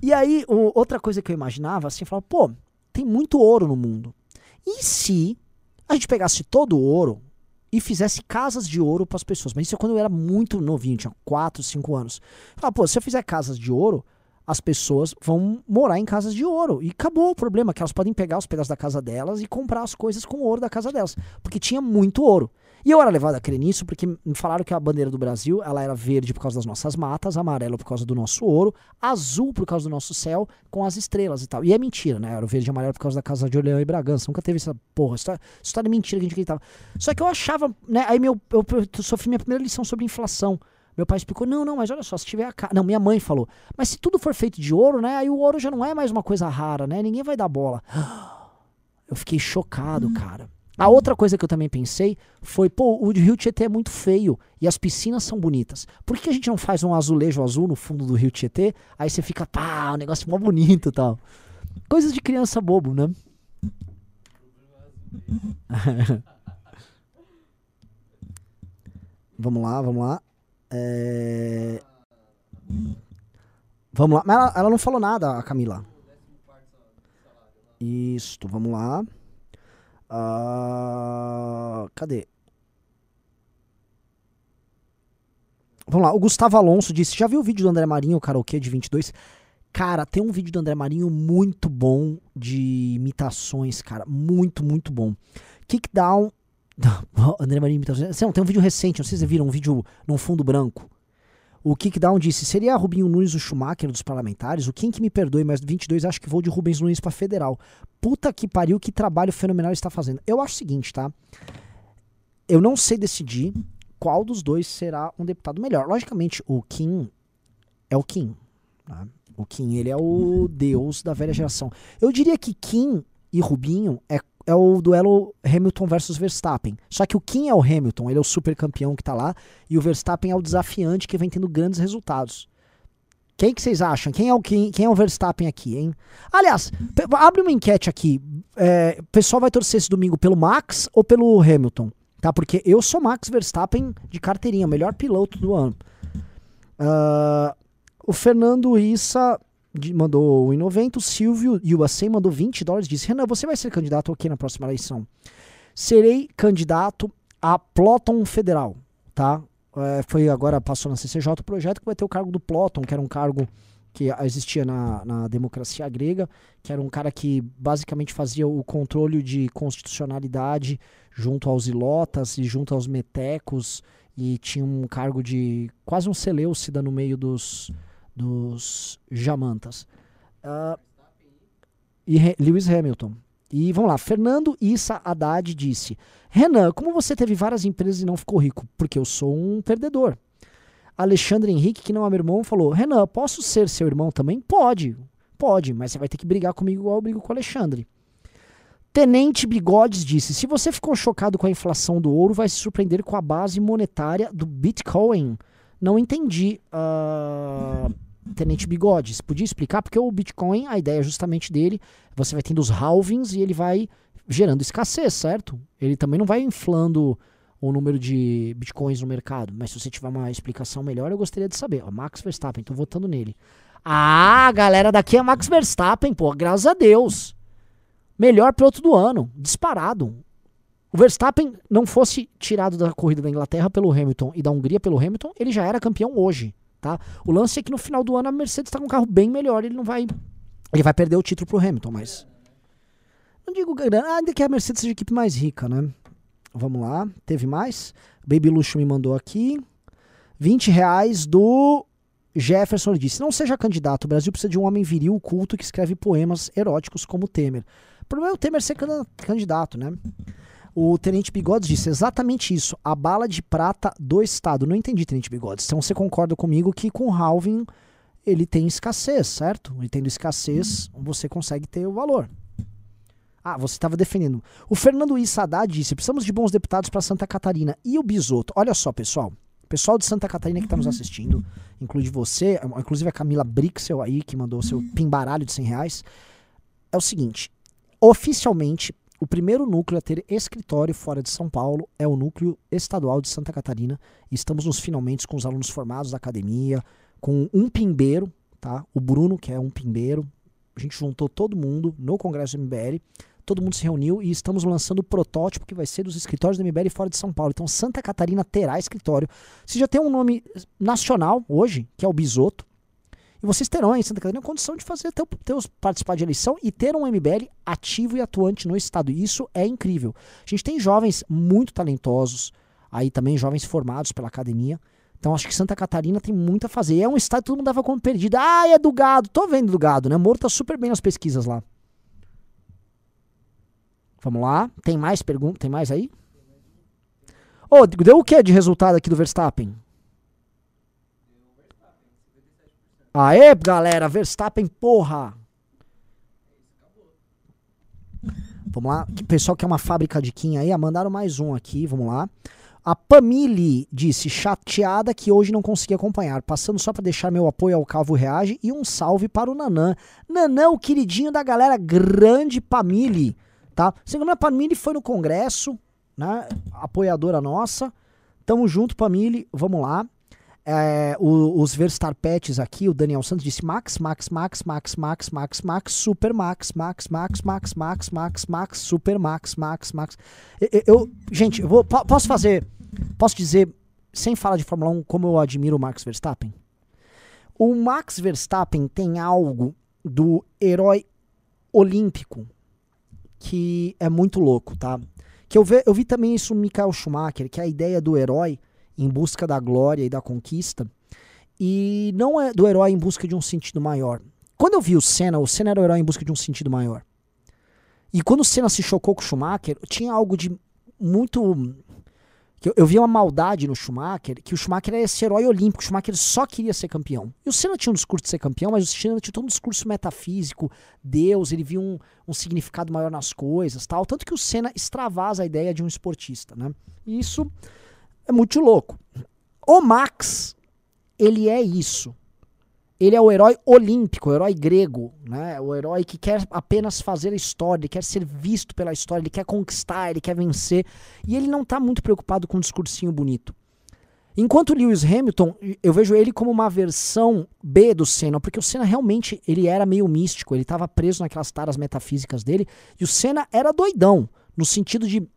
A: E aí, o- outra coisa que eu imaginava, assim, eu falava, pô, tem muito ouro no mundo. E se a gente pegasse todo o ouro e fizesse casas de ouro para as pessoas? Mas isso é quando eu era muito novinho, tinha 4, 5 anos. Falava, pô, se eu fizer casas de ouro, as pessoas vão morar em casas de ouro. E acabou o problema, que elas podem pegar os pedaços da casa delas e comprar as coisas com o ouro da casa delas. Porque tinha muito ouro. E eu era levado a crer nisso porque me falaram que a bandeira do Brasil ela era verde por causa das nossas matas, amarelo por causa do nosso ouro, azul por causa do nosso céu, com as estrelas e tal. E é mentira, né? Era o verde e amarelo por causa da casa de Orleão e Bragança. Nunca teve essa porra. História, história é mentira que a gente acreditava. Só que eu achava, né? Aí meu, eu, eu sofri minha primeira lição sobre inflação. Meu pai explicou, não, não, mas olha só, se tiver a casa. Não, minha mãe falou, mas se tudo for feito de ouro, né? Aí o ouro já não é mais uma coisa rara, né? Ninguém vai dar bola. Eu fiquei chocado, cara. A outra coisa que eu também pensei foi, pô, o Rio Tietê é muito feio e as piscinas são bonitas. Por que a gente não faz um azulejo azul no fundo do Rio Tietê? Aí você fica, pá, um negócio mó bonito e tal. Coisas de criança bobo, né? vamos lá, vamos lá. É... Vamos lá. Mas ela, ela não falou nada, a Camila. Isto, vamos lá. Ah, cadê? Vamos lá, o Gustavo Alonso disse: Já viu o vídeo do André Marinho, o karaokê de 22? Cara, tem um vídeo do André Marinho muito bom de imitações, cara. Muito, muito bom. Kickdown. André Marinho imitações. Não, tem um vídeo recente, não sei se vocês viram, um vídeo num fundo branco. O Kickdown disse: seria Rubinho Nunes o Schumacher dos parlamentares? O Quem que me perdoe, mas 22 acho que vou de Rubens Nunes pra federal. Puta que pariu, que trabalho fenomenal está fazendo. Eu acho o seguinte, tá? Eu não sei decidir qual dos dois será um deputado melhor. Logicamente, o Kim é o Kim. Né? O Kim, ele é o deus da velha geração. Eu diria que Kim e Rubinho é, é o duelo Hamilton versus Verstappen. Só que o Kim é o Hamilton, ele é o super campeão que tá lá, e o Verstappen é o desafiante que vem tendo grandes resultados. Quem que vocês acham? Quem é o Kim, quem é o Verstappen aqui, hein? Aliás, abre uma enquete aqui. É, o pessoal vai torcer esse domingo pelo Max ou pelo Hamilton? Tá? Porque eu sou Max Verstappen de carteirinha, melhor piloto do ano. Ah, o Fernando Issa mandou 1,90. O Silvio USA mandou 20 dólares. Disse: Renan, você vai ser candidato aqui na próxima eleição? Serei candidato a Ploton Federal, tá? É, foi agora, passou na CCJ o projeto que vai ter o cargo do Ploton, que era um cargo que existia na, na democracia grega, que era um cara que basicamente fazia o controle de constitucionalidade junto aos ilotas e junto aos metecos e tinha um cargo de quase um Seleucida no meio dos, dos jamantas. Ah, e Re- Lewis Hamilton. E vamos lá, Fernando Issa Haddad disse: Renan, como você teve várias empresas e não ficou rico? Porque eu sou um perdedor. Alexandre Henrique, que não é meu irmão, falou: Renan, posso ser seu irmão também? Pode, pode, mas você vai ter que brigar comigo igual eu brigo com o Alexandre. Tenente Bigodes disse: se você ficou chocado com a inflação do ouro, vai se surpreender com a base monetária do Bitcoin. Não entendi, ah, Tenente Bigodes. Podia explicar? Porque o Bitcoin, a ideia justamente dele, você vai tendo os halvings e ele vai gerando escassez, certo? Ele também não vai inflando o número de bitcoins no mercado. Mas se você tiver uma explicação melhor, eu gostaria de saber. Ó, Max Verstappen, tô votando nele. Ah, galera daqui é Max Verstappen, pô, graças a Deus. Melhor piloto do ano, disparado. o Verstappen não fosse tirado da corrida da Inglaterra pelo Hamilton e da Hungria pelo Hamilton, ele já era campeão hoje, tá? O lance é que no final do ano a Mercedes está com um carro bem melhor, ele não vai ele vai perder o título pro Hamilton, mas não digo grana, ainda que a Mercedes seja a equipe mais rica, né? Vamos lá, teve mais? Baby Luxo me mandou aqui. 20 reais do Jefferson disse: Não seja candidato, o Brasil precisa de um homem viril, culto, que escreve poemas eróticos como Temer. O problema é o Temer ser candida- candidato, né? O Tenente Bigodes disse exatamente isso. A bala de prata do Estado. Não entendi, Tenente Bigodes. Então você concorda comigo que com o halving ele tem escassez, certo? Ele tendo escassez, você consegue ter o valor. Ah, você estava defendendo. O Fernando Issadá disse: precisamos de bons deputados para Santa Catarina. E o Bisoto? Olha só, pessoal. Pessoal de Santa Catarina que está nos assistindo, inclusive você, inclusive a Camila Brixel aí, que mandou seu pimbaralho de 100 reais. É o seguinte: oficialmente, o primeiro núcleo a ter escritório fora de São Paulo é o núcleo estadual de Santa Catarina. Estamos nos finalmente com os alunos formados da academia, com um pimbeiro, tá? O Bruno, que é um pimbeiro. A gente juntou todo mundo no Congresso do MBL. Todo mundo se reuniu e estamos lançando o protótipo que vai ser dos escritórios do MBL fora de São Paulo. Então, Santa Catarina terá escritório. Você já tem um nome nacional hoje, que é o Bisoto. E vocês terão em Santa Catarina condição de fazer teu, teus, participar de eleição e ter um MBL ativo e atuante no estado. Isso é incrível. A gente tem jovens muito talentosos, aí também jovens formados pela academia. Então acho que Santa Catarina tem muito a fazer. E é um estado que todo mundo dava como perdido. Ah, é do gado. Tô vendo do gado, né? Moro tá super bem nas pesquisas lá. Vamos lá. Tem mais perguntas? Tem mais aí? Ô, deu o que de resultado aqui do Verstappen? Aê, galera, Verstappen, porra! Vamos lá, que pessoal que é uma fábrica de Kim aí, mandaram mais um aqui, vamos lá. A Pamile disse, chateada que hoje não consegui acompanhar, passando só para deixar meu apoio ao Calvo Reage e um salve para o Nanã. Nanã, o queridinho da galera, grande Pamile, tá? Segundo a Pamile foi no congresso, né, apoiadora nossa. Tamo junto, Pamile, vamos lá. É, o- os Verstarpets aqui, o Daniel Santos disse Max, Max, Max, Max, Max, Max, Max, Super Max, Max, Max, Max, Max, Max, Max, Super Max, Max, Max. Eu, eu- gente, eu vou, po- posso fazer, posso dizer, sem falar de Fórmula 1, como eu admiro o Max Verstappen? O Max Verstappen tem algo do herói olímpico que é muito louco, tá? Que eu, ve, eu vi também isso no Michael Schumacher, que é a ideia do herói em busca da glória e da conquista, e não é do herói em busca de um sentido maior. Quando eu vi o Senna, o Senna era o herói em busca de um sentido maior. E quando o Senna se chocou com o Schumacher, tinha algo de muito. Eu, eu via uma maldade no Schumacher, que o Schumacher era esse herói olímpico, o Schumacher só queria ser campeão. E o Senna tinha um discurso de ser campeão, mas o Senna tinha todo um discurso metafísico, Deus, ele via um, um significado maior nas coisas, tal. Tanto que o Senna extravasa a ideia de um esportista, né? E isso é muito louco. O Max, ele é isso. Ele é o herói olímpico, o herói grego, né? O herói que quer apenas fazer a história, ele quer ser visto pela história, ele quer conquistar, ele quer vencer. E ele não tá muito preocupado com um discursinho bonito. Enquanto Lewis Hamilton, eu vejo ele como uma versão B do Senna, porque o Senna realmente ele era meio místico, ele estava preso naquelas taras metafísicas dele, e o Senna era doidão, no sentido de,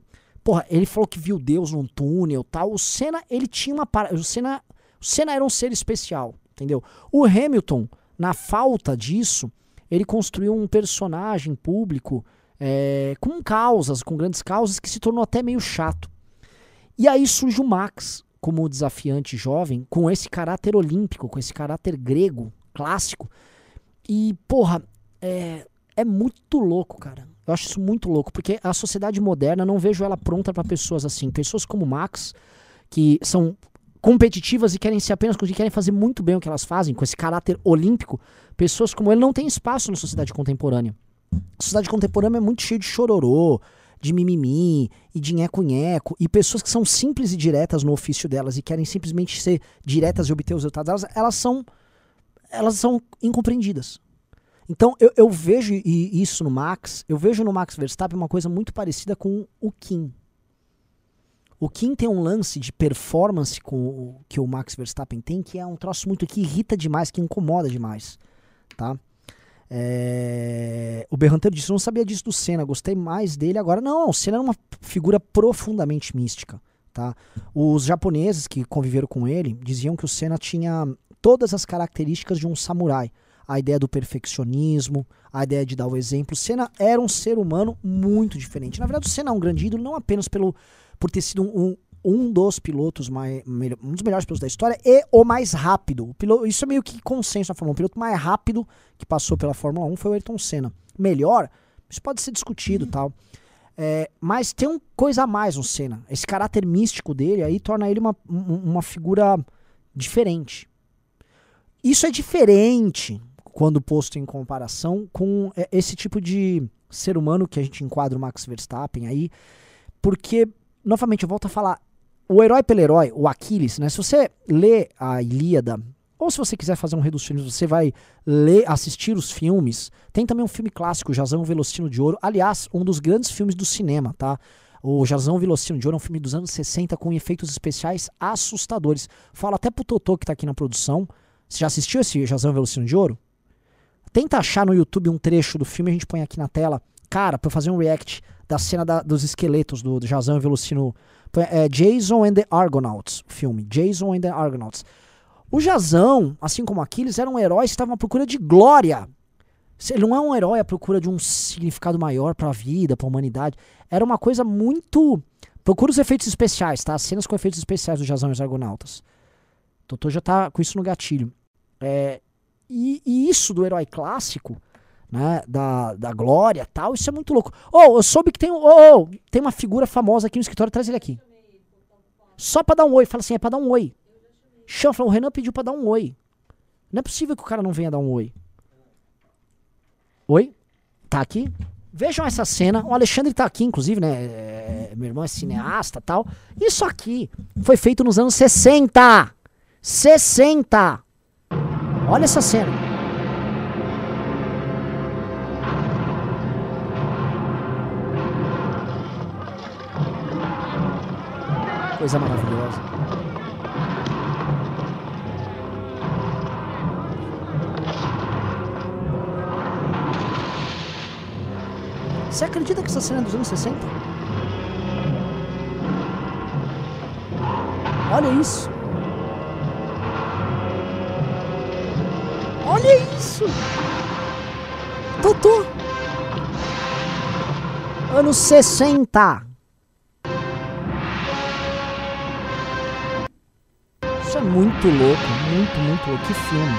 A: porra, ele falou que viu Deus num túnel, tal. O Senna, ele tinha uma para, o Senna, o Senna era um ser especial, entendeu? O Hamilton, na falta disso, ele construiu um personagem público é, com causas, com grandes causas, que se tornou até meio chato. E aí surge o Max como desafiante jovem, com esse caráter olímpico, com esse caráter grego, clássico. E, porra, é, é muito louco, cara. Eu acho isso muito louco, porque a sociedade moderna, não vejo ela pronta para pessoas assim. Pessoas como Max, que são competitivas e querem ser apenas e querem fazer muito bem o que elas fazem, com esse caráter olímpico, pessoas como ele não têm espaço na sociedade contemporânea. A sociedade contemporânea é muito cheia de chororô, de mimimi e de nheco-nheco, e pessoas que são simples e diretas no ofício delas e querem simplesmente ser diretas e obter os resultados delas, elas são, elas são incompreendidas. Então eu, eu vejo isso no Max, eu vejo no Max Verstappen uma coisa muito parecida com o Kim. O Kim tem um lance de performance com o, que o Max Verstappen tem, que é um troço muito que irrita demais, que incomoda demais, tá? É, O Berranteiro disse: não sabia disso do Senna, gostei mais dele agora. Não, o Senna era uma figura profundamente mística. Tá? Os japoneses que conviveram com ele diziam que o Senna tinha todas as características de um samurai. A ideia do perfeccionismo, a ideia de dar o exemplo. Senna era um ser humano muito diferente. Na verdade, o Senna é um grande ídolo, não apenas pelo, por ter sido um, um dos pilotos, mais, um dos melhores pilotos da história e o mais rápido. O piloto, isso é meio que consenso na Fórmula 1. O piloto mais rápido que passou pela Fórmula 1 foi o Ayrton Senna. Melhor, isso pode ser discutido tal. É, mas tem uma coisa a mais no Senna. Esse caráter místico dele aí torna ele uma, um- uma figura diferente. Isso é diferente quando posto em comparação com é, esse tipo de ser humano que a gente enquadra o Max Verstappen aí, porque, novamente, eu volto a falar, o herói pelo herói, o Aquiles, né? Se você lê a Ilíada, ou se você quiser fazer um reducionismo, você vai ler, assistir os filmes. Tem também um filme clássico, Jazão Velocino de Ouro. Aliás, um dos grandes filmes do cinema, tá? O Jazão Velocino de Ouro é um filme dos anos 60 com efeitos especiais assustadores. Falo até pro Totô que tá aqui na produção. Você já assistiu esse Jazão Velocino de Ouro? Tenta achar no YouTube um trecho do filme, a gente põe aqui na tela. Cara, pra eu fazer um react da cena da- dos esqueletos do, do Jazão e Velocino. É Jason and the Argonauts, o filme. Jason and the Argonauts. O Jazão, assim como Aquiles, eram heróis que estavam à procura de glória. Ele não é um herói à procura de um significado maior pra vida, pra humanidade. Era uma coisa muito. Procura os efeitos especiais, tá? As cenas com efeitos especiais do Jazão e os Argonautas. Totô já tá com isso no gatilho. É, e, e isso do herói clássico, né? Da, da glória tal, isso é muito louco. Oh, eu soube que tem, um- oh, oh, tem uma figura famosa aqui no escritório, traz ele aqui. Só pra dar um oi. Fala assim, é pra dar um oi. Chama, o Renan pediu pra dar um oi. Não é possível que o cara não venha dar um oi. Oi? Tá aqui? Vejam essa cena. O Alexandre tá aqui, inclusive, né? É, meu irmão é cineasta tal. Isso aqui foi feito nos anos 60. 60. Olha essa cena. Coisa maravilhosa. Você acredita que essa cena é dos anos 60? Olha isso. Olha isso. Totô. Anos 60. Isso é muito louco, muito, muito louco. Que filme.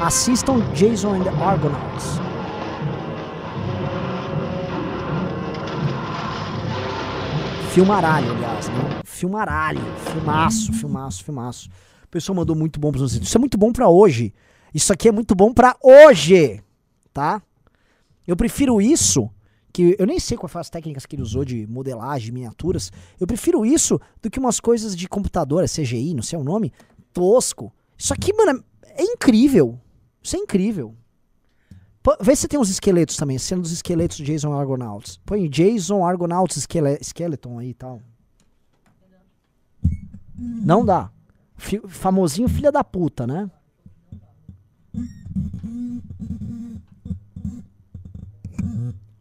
A: Assistam Jason and the Argonauts. Filmaralho, aliás, né? Filmaralho. Filmaço, filmaço, filmaço. O pessoal mandou muito bom pra vocês. Isso é muito bom pra hoje. Isso aqui é muito bom pra hoje, tá? Eu prefiro isso, que eu nem sei quais foram as técnicas que ele usou de modelagem, de miniaturas. Eu prefiro isso do que umas coisas de computador, CGI, não sei o nome, tosco. Isso aqui, mano, é incrível. Isso é incrível. Vê se tem uns esqueletos também, cena dos esqueletos de Jason Argonauts. Põe Jason Argonauts esquele Skeleton aí e tal. Não dá. Fi- famosinho filha da puta, né?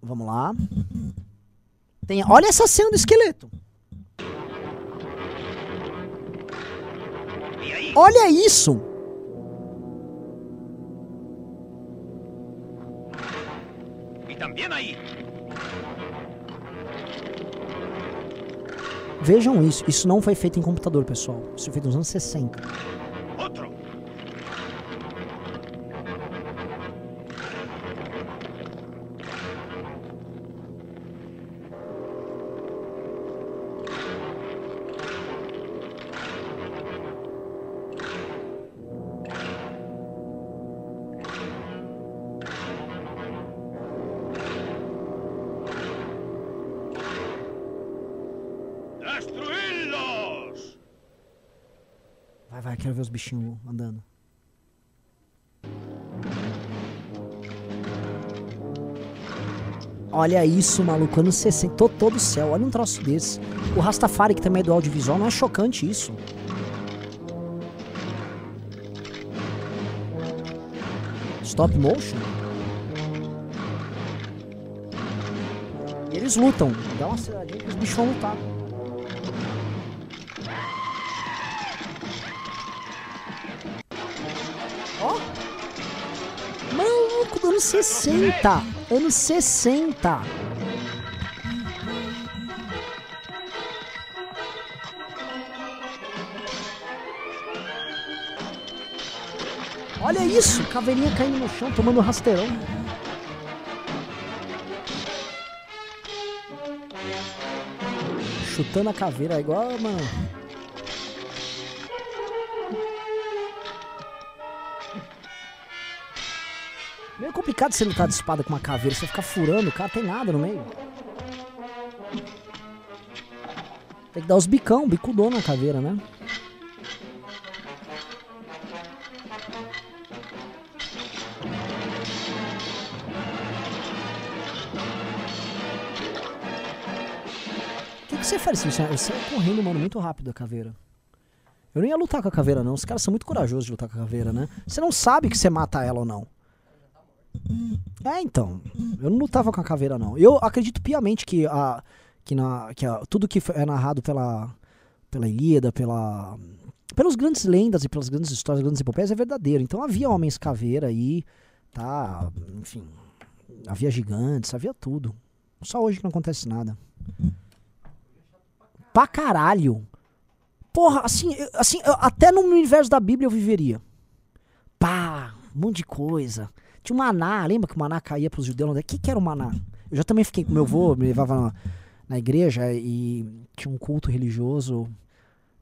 A: Vamos lá. Tem, olha essa cena do esqueleto. Olha isso.
L: Y también ahí.
A: Vejam isso. Isso não foi feito em computador, pessoal. Isso foi feito nos anos 60. andando. Olha isso, maluco, anos 60, tô todo céu, olha um troço desse. O Rastafari, que também é do audiovisual, não é chocante isso? Stop motion? E eles lutam, dá uma aceleradinha que os bichos vão lutar. 60. Anos 60. Olha isso, caveirinha caindo no chão, tomando rasteirão. Chutando a caveira, igual, mano. Complicado você lutar de espada com uma caveira, você fica furando, o cara tem nada no meio. Tem que dar os bicão, bicudão na caveira, né? O que, você faz? Você você sai correndo, mano, muito rápido a caveira. Eu nem ia lutar com a caveira, não. Os caras são muito corajosos de lutar com a caveira, né? Você não sabe que você mata ela ou não. É, então. Eu não lutava com a caveira, não. Eu acredito piamente que, a, que, na, que a, tudo que é narrado pela, pela Ilíada, pela, pelas grandes lendas e pelas grandes histórias, grandes epopeias é verdadeiro. Então havia homens caveira aí, tá? Enfim. Havia gigantes, havia tudo. Só hoje que não acontece nada. Pra caralho. Porra, assim, assim até no universo da Bíblia eu viveria. Pá, um monte de coisa. Tinha o maná, lembra que o maná caía pros judeus? O que, que era o maná? Eu já também fiquei com meu avô, me levava na, na igreja e tinha um culto religioso.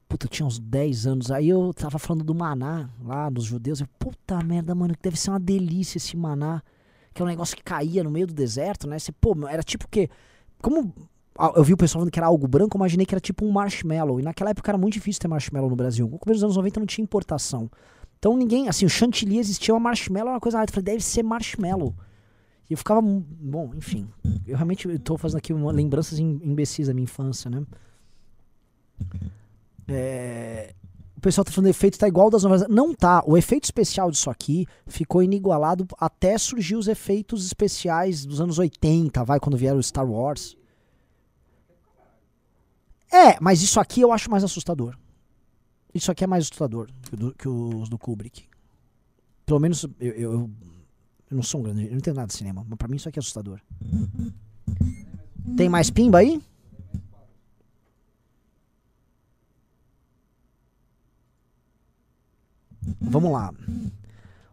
A: Puta, eu tinha uns 10 anos. Aí eu tava falando do maná lá dos judeus. Eu, puta merda, mano, que deve ser uma delícia esse maná. Que é um negócio que caía no meio do deserto, né? Você, pô, era tipo o quê? Como eu vi o pessoal falando que era algo branco, eu imaginei que era tipo um marshmallow. E naquela época era muito difícil ter marshmallow no Brasil. No começo dos anos 90 não tinha importação. Então ninguém, assim, o chantilly existia, uma marshmallow era uma coisa. Eu falei, deve ser marshmallow. E eu ficava. Bom, enfim. Eu realmente estou fazendo aqui uma, lembranças im- imbecis da minha infância, né? É, o pessoal tá falando o efeito tá igual das novelas. Não tá. O efeito especial disso aqui ficou inigualado até surgir os efeitos especiais dos anos 80, vai, quando vieram o Star Wars. É, mas isso aqui eu acho mais assustador. Isso aqui é mais assustador que, do- que os do Kubrick. Pelo menos eu, eu, eu- não sou um grande. Eu não entendo nada de cinema, mas pra mim isso aqui é assustador. Tem mais pimba aí? Vamos lá.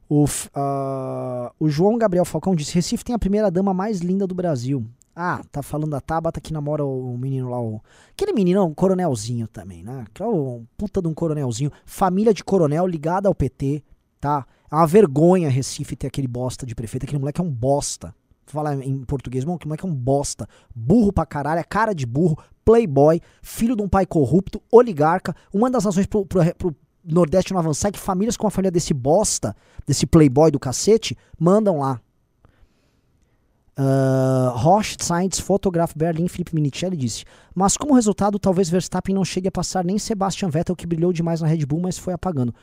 A: O, ah, o João Gabriel Falcão disse: Recife tem a primeira dama mais linda do Brasil. Ah, tá falando da Tabata que namora o menino lá, o. Aquele menino, um coronelzinho também, né? Que é um puta de um coronelzinho. Família de coronel ligada ao PT, tá? É uma vergonha Recife ter aquele bosta de prefeito. Aquele moleque é um bosta. Vou falar em português, bom, aquele moleque é um bosta. Burro pra caralho, é cara de burro, playboy, filho de um pai corrupto, oligarca. Uma das razões pro, pro, pro Nordeste não avançar é que famílias com a família desse bosta, desse playboy do cacete, mandam lá. Uh, Roche Science Photograph Berlin Felipe Minicelli disse Mas como resultado talvez Verstappen não chegue a passar nem Sebastian Vettel que brilhou demais na Red Bull mas foi apagando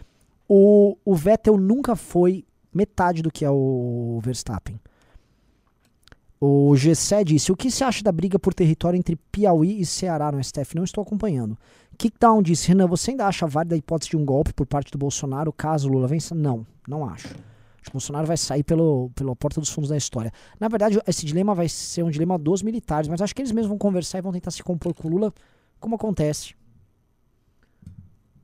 A: o, o Vettel nunca foi metade do que é o Verstappen o Gessé disse: O que você acha da briga por território entre Piauí e Ceará no STF? Não estou acompanhando. Kickdown disse: Renan, você ainda acha válida a hipótese de um golpe por parte do Bolsonaro caso Lula vença? Não, não acho. Bolsonaro vai sair pelo, pela porta dos fundos da história. Na verdade, esse dilema vai ser um dilema dos militares, mas acho que eles mesmos vão conversar e vão tentar se compor com o Lula, como acontece.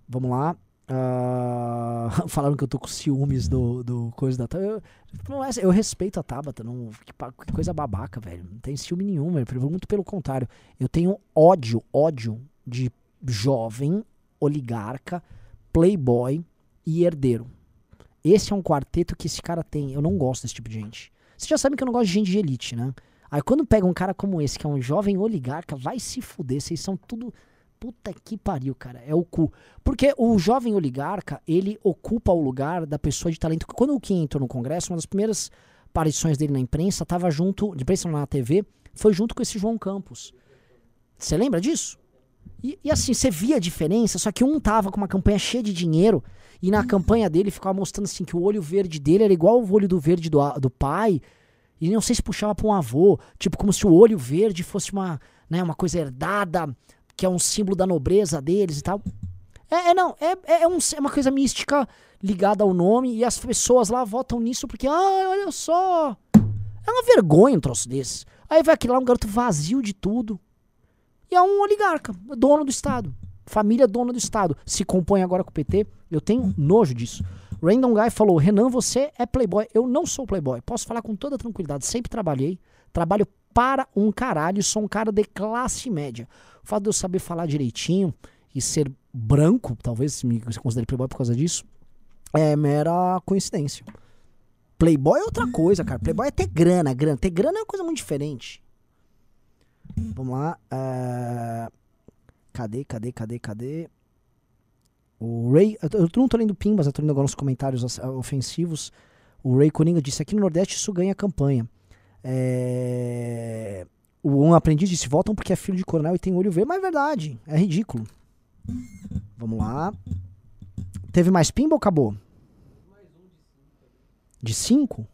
A: Vamos lá. Ah, falaram que eu tô com ciúmes do, do coisa da Tabata. Eu, é- eu respeito a Tabata, não, que, que coisa babaca, velho. Não tem ciúme nenhum, velho. Muito pelo contrário. Eu tenho ódio, ódio de jovem, oligarca, playboy e herdeiro. Esse é um quarteto que esse cara tem. Eu não gosto desse tipo de gente. Vocês já sabem que eu não gosto de gente de elite, né? Aí quando pega um cara como esse, que é um jovem oligarca, vai se fuder. Vocês são tudo. Puta que pariu, cara. É o cu. Porque o jovem oligarca, ele ocupa o lugar da pessoa de talento. Quando o Kim entrou no Congresso, uma das primeiras aparições dele na imprensa tava junto, de imprensa na TV, foi junto com esse João Campos. Você lembra disso? E, e assim, você via a diferença, só que um tava com uma campanha cheia de dinheiro, e na campanha dele ficava mostrando assim que o olho verde dele era igual o olho do verde do, do pai, E não sei se puxava pra um avô, tipo como se o olho verde fosse uma, né, uma coisa herdada, que é um símbolo da nobreza deles e tal. É, é não, é, é, um, é uma coisa mística ligada ao nome e as pessoas lá votam nisso porque, ah, olha só. É uma vergonha um troço desse. Aí vai aquele lá, um garoto vazio de tudo. E é um oligarca, dono do Estado. Família dona do Estado. Se compõe agora com o PT. Eu tenho nojo disso. Random Guy falou: Renan, você é playboy. Eu não sou playboy. Posso falar com toda tranquilidade. Sempre trabalhei. Trabalho para um caralho. Sou um cara de classe média. O fato de eu saber falar direitinho e ser branco, talvez me considere playboy por causa disso, é mera coincidência. Playboy é outra coisa, cara. Playboy é ter grana, grana. Ter grana é uma coisa muito diferente. Vamos lá. É... Cadê, cadê, cadê, cadê? O Ray. Eu não tô lendo pimbas, eu tô lendo agora uns comentários ofensivos. O Ray Coringa disse: aqui no Nordeste isso ganha campanha. É... Um aprendiz disse: votam porque é filho de coronel e tem olho verde. Mas é verdade, é ridículo. Vamos lá. Teve mais pimba ou acabou? De cinco?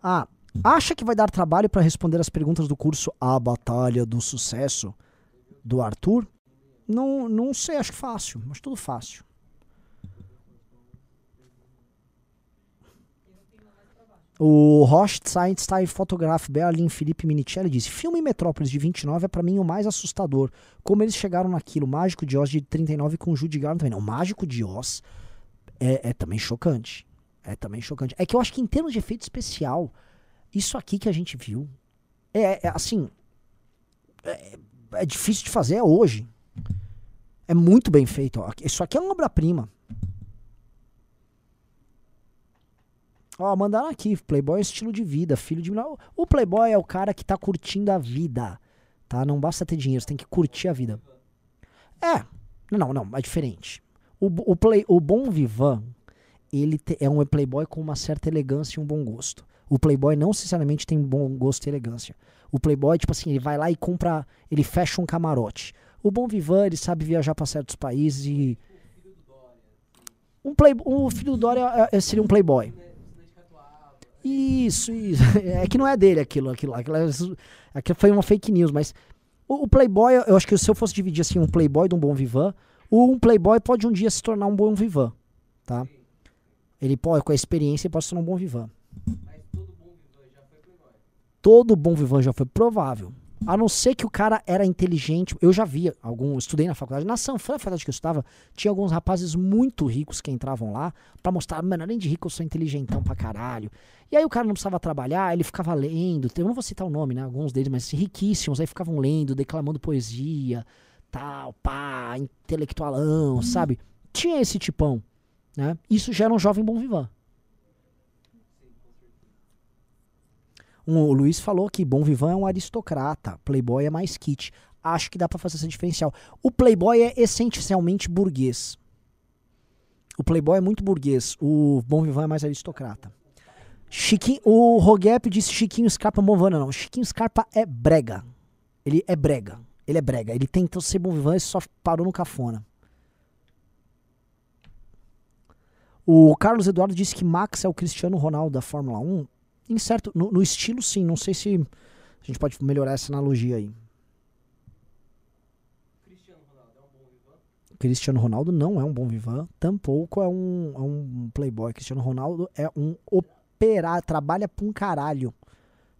A: Ah, acha que vai dar trabalho para responder as perguntas do curso A Batalha do Sucesso do Arthur? Não, não sei, acho fácil, mas tudo fácil. O Rothstein fotógrafo Berlin Felipe Minicelli disse: Filme Metrópolis de 29 é para mim o mais assustador. Como eles chegaram naquilo. Mágico de Oz de 39 com Judy Garland também. Não, o Mágico de Oz é, é, também chocante. É também chocante. É que eu acho que em termos de efeito especial, isso aqui que a gente viu é, é assim. É, é difícil de fazer hoje. É muito bem feito. Ó. Isso aqui é uma obra-prima. Ó, mandaram aqui, Playboy é estilo de vida, filho de... O Playboy é o cara que tá curtindo a vida, tá? Não basta ter dinheiro, você tem que curtir a vida. É, não, não, é diferente. O, o, play, o bom vivan, ele te, é um Playboy com uma certa elegância e um bom gosto. O Playboy não necessariamente tem bom gosto e elegância. O Playboy, tipo assim, ele vai lá e compra, ele fecha um camarote. O bom vivan, ele sabe viajar para certos países e... Um play, o filho do Dória é, é, seria um Playboy. Isso, isso. É que não é dele aquilo, aquilo, aquilo, aquilo foi uma fake news, mas o, o, Playboy, eu acho que se eu fosse dividir assim um Playboy de um bom vivan, um Playboy pode um dia se tornar um bom vivan, tá? Ele pode, com a experiência, ele pode se tornar um bom vivan. Mas todo bom vivan já foi Playboy? Todo bom vivan já foi provável. A não ser que o cara era inteligente. Eu já via algum, estudei na faculdade, na Sanfran, a faculdade que eu estudava, tinha alguns rapazes muito ricos que entravam lá para mostrar, mano, além de rico, eu sou inteligentão pra caralho. E aí o cara não precisava trabalhar, ele ficava lendo, eu não vou citar o nome, né, alguns deles, mas riquíssimos, aí ficavam lendo, declamando poesia, tal, pá, intelectualão, sabe? Tinha esse tipão, né? Isso já era um jovem bom vivan. Um, o Luiz falou que Bom Vivan é um aristocrata, Playboy é mais kit. Acho que dá para fazer essa diferencial. O Playboy é essencialmente burguês. O Playboy é muito burguês, o Bom Vivan é mais aristocrata. Chiquinho, o Roguep disse Chiquinho Scarpa Movana, não. Chiquinho Scarpa é brega. Ele é brega. Ele é brega. Ele tentou ser Bom Vivan e só parou no cafona. O Carlos Eduardo disse que Max é o Cristiano Ronaldo da Fórmula 1. Em certo, no, no, estilo, sim. Não sei se a gente pode melhorar essa analogia aí. Cristiano Ronaldo não é um bom vivan, tampouco é um, é um playboy. Cristiano Ronaldo é um operário, trabalha pra um caralho.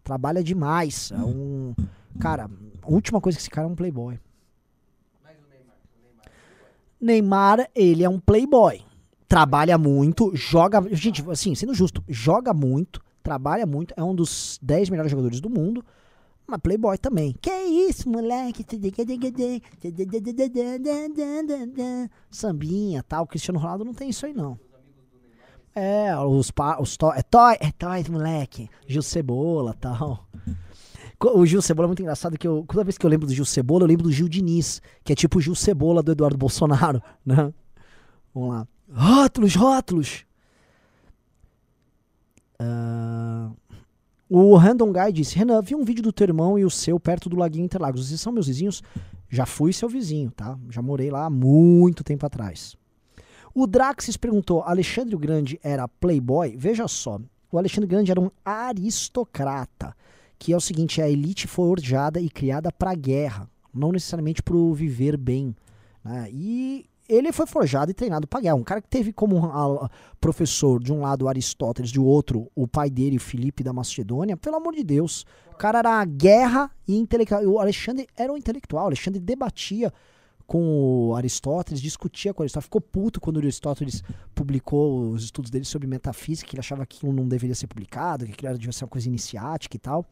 A: Trabalha demais. É um. Cara, a última coisa que esse cara é um playboy. Neymar, ele é um playboy. Trabalha muito, joga. Gente, assim, sendo justo, joga muito, trabalha muito, é um dos 10 melhores jogadores do mundo, mas playboy também. Que isso, moleque? Sambinha, tal. Cristiano Ronaldo não tem isso aí, não. É, os, pa, os to, é toy, é toys, moleque. Gil Cebola, tal. O Gil Cebola é muito engraçado que eu, toda vez que eu lembro do Gil Cebola, eu lembro do Gil Diniz, que é tipo o Gil Cebola do Eduardo Bolsonaro, né? Vamos lá. Rótulos, rótulos. Uh, o Random Guy disse: Renan, vi um vídeo do teu irmão e o seu perto do Laguinho Interlagos. Vocês são meus vizinhos? Já fui seu vizinho, tá? Já morei lá há muito tempo atrás. O Draxis perguntou: Alexandre o Grande era playboy? Veja só, O Alexandre Grande era um aristocrata, que é o seguinte, a elite foi forjada e criada para guerra, não necessariamente para o viver bem. né? E ele foi forjado e treinado para guerra. Um cara que teve como professor de um lado Aristóteles, de outro o pai dele, Filipe da Macedônia, pelo amor de Deus. O cara era guerra e intelectual. O Alexandre era um intelectual. O Alexandre debatia com o Aristóteles, discutia com o Aristóteles, ficou puto quando o Aristóteles publicou os estudos dele sobre metafísica, que ele achava que aquilo não deveria ser publicado, que aquilo devia ser uma coisa iniciática e tal.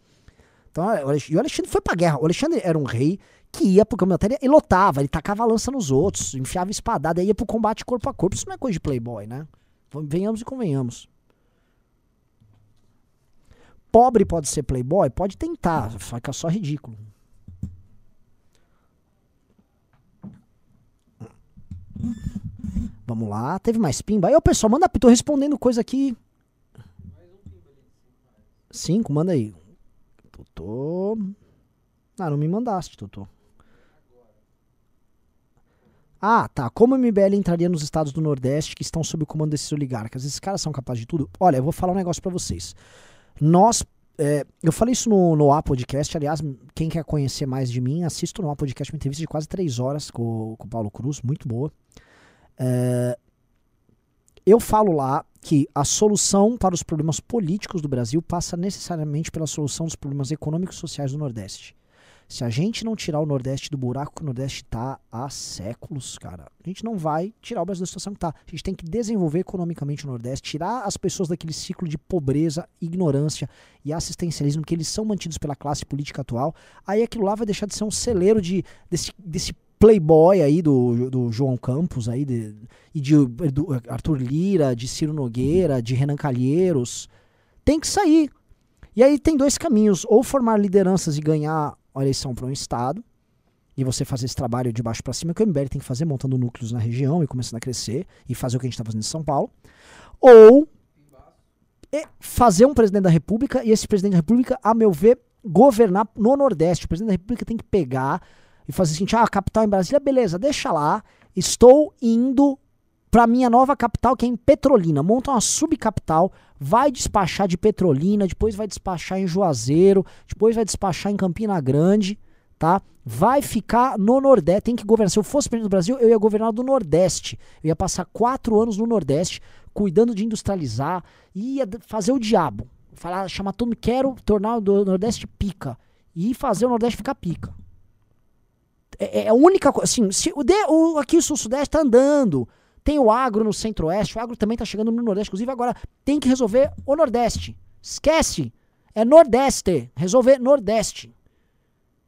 A: Então, e o Alexandre foi pra guerra. O Alexandre era um rei que ia pro batalha e lotava, ele tacava a lança nos outros, enfiava espadada, ia pro combate corpo a corpo. Isso não é coisa de playboy, né? Venhamos e convenhamos. Pobre pode ser playboy? Pode tentar, que é só ridículo. Vamos lá, teve mais pimba. Aí, ô pessoal, manda, tô respondendo coisa aqui. Cinco, manda aí. Totô. Ah, não me mandaste, Totô. Ah, tá. Como o MBL entraria nos estados do Nordeste que estão sob o comando desses oligarcas? Esses caras são capazes de tudo? Olha, eu vou falar um negócio pra vocês. Nós. é, eu falei isso no, no A Podcast. Aliás, quem quer conhecer mais de mim, assista no A Podcast uma entrevista de quase três horas com, com o Paulo Cruz, muito boa. É, eu falo lá que a solução para os problemas políticos do Brasil passa necessariamente pela solução dos problemas econômicos e sociais do Nordeste. Se a gente não tirar o Nordeste do buraco que o Nordeste tá há séculos, cara, a gente não vai tirar o Brasil da situação que tá. A gente tem que desenvolver economicamente o Nordeste, tirar as pessoas daquele ciclo de pobreza, ignorância e assistencialismo que eles são mantidos pela classe política atual. Aí aquilo lá vai deixar de ser um celeiro de, desse, desse playboy aí do, do João Campos aí de, e de Arthur Lira, de Ciro Nogueira, de Renan Calheiros. Tem que sair. E aí tem dois caminhos, ou formar lideranças e ganhar a eleição para um estado, e você fazer esse trabalho de baixo para cima que o MBL tem que fazer, montando núcleos na região e começando a crescer e fazer o que a gente está fazendo em São Paulo, ou fazer um presidente da República e esse presidente da República, a meu ver, governar no Nordeste. O presidente da República tem que pegar e fazer seguinte: ah, a capital em Brasília, beleza, deixa lá, estou indo para minha nova capital, que é em Petrolina. Monta uma subcapital, vai despachar de Petrolina, depois vai despachar em Juazeiro, depois vai despachar em Campina Grande, tá? Vai ficar no Nordeste, tem que governar. Se eu fosse presidente do Brasil, eu ia governar do Nordeste. Eu ia passar quatro anos no Nordeste, cuidando de industrializar, ia fazer o diabo. Falar, chamar todo mundo, quero tornar o Nordeste pica. E fazer o Nordeste ficar pica. É, é a única coisa, assim, se o, de- o aqui o Sul-Sudeste tá andando, tem o agro no Centro-Oeste, o agro também tá chegando no Nordeste, inclusive agora tem que resolver o Nordeste. Esquece, é Nordeste, resolver Nordeste.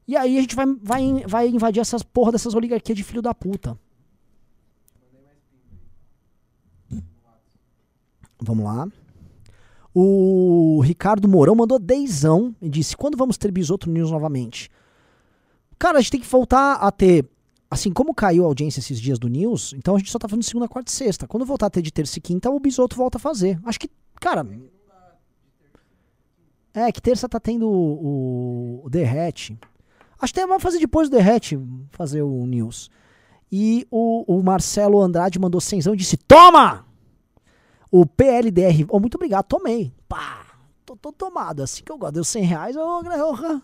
A: E aí a gente vai, vai, vai invadir essas porra dessas oligarquias de filho da puta. Vamos lá. O Ricardo Mourão mandou dezão e disse: Quando vamos ter Bisoto News novamente? Cara, a gente tem que voltar a ter. Assim como caiu a audiência esses dias do News, então a gente só tá fazendo segunda, quarta e sexta. Quando voltar a ter de terça e quinta, o Bisoto volta a fazer. Acho que, cara. É, que terça tá tendo o, o, Derrete. Acho que vai fazer depois do Derrete, fazer o News. E o, o Marcelo Andrade mandou cenzão e disse: Toma! O PLDR. Oh, muito obrigado, tomei. Pá! Tô, tô tomado. Assim que eu gosto. Deu 100 reais. Eu, eu,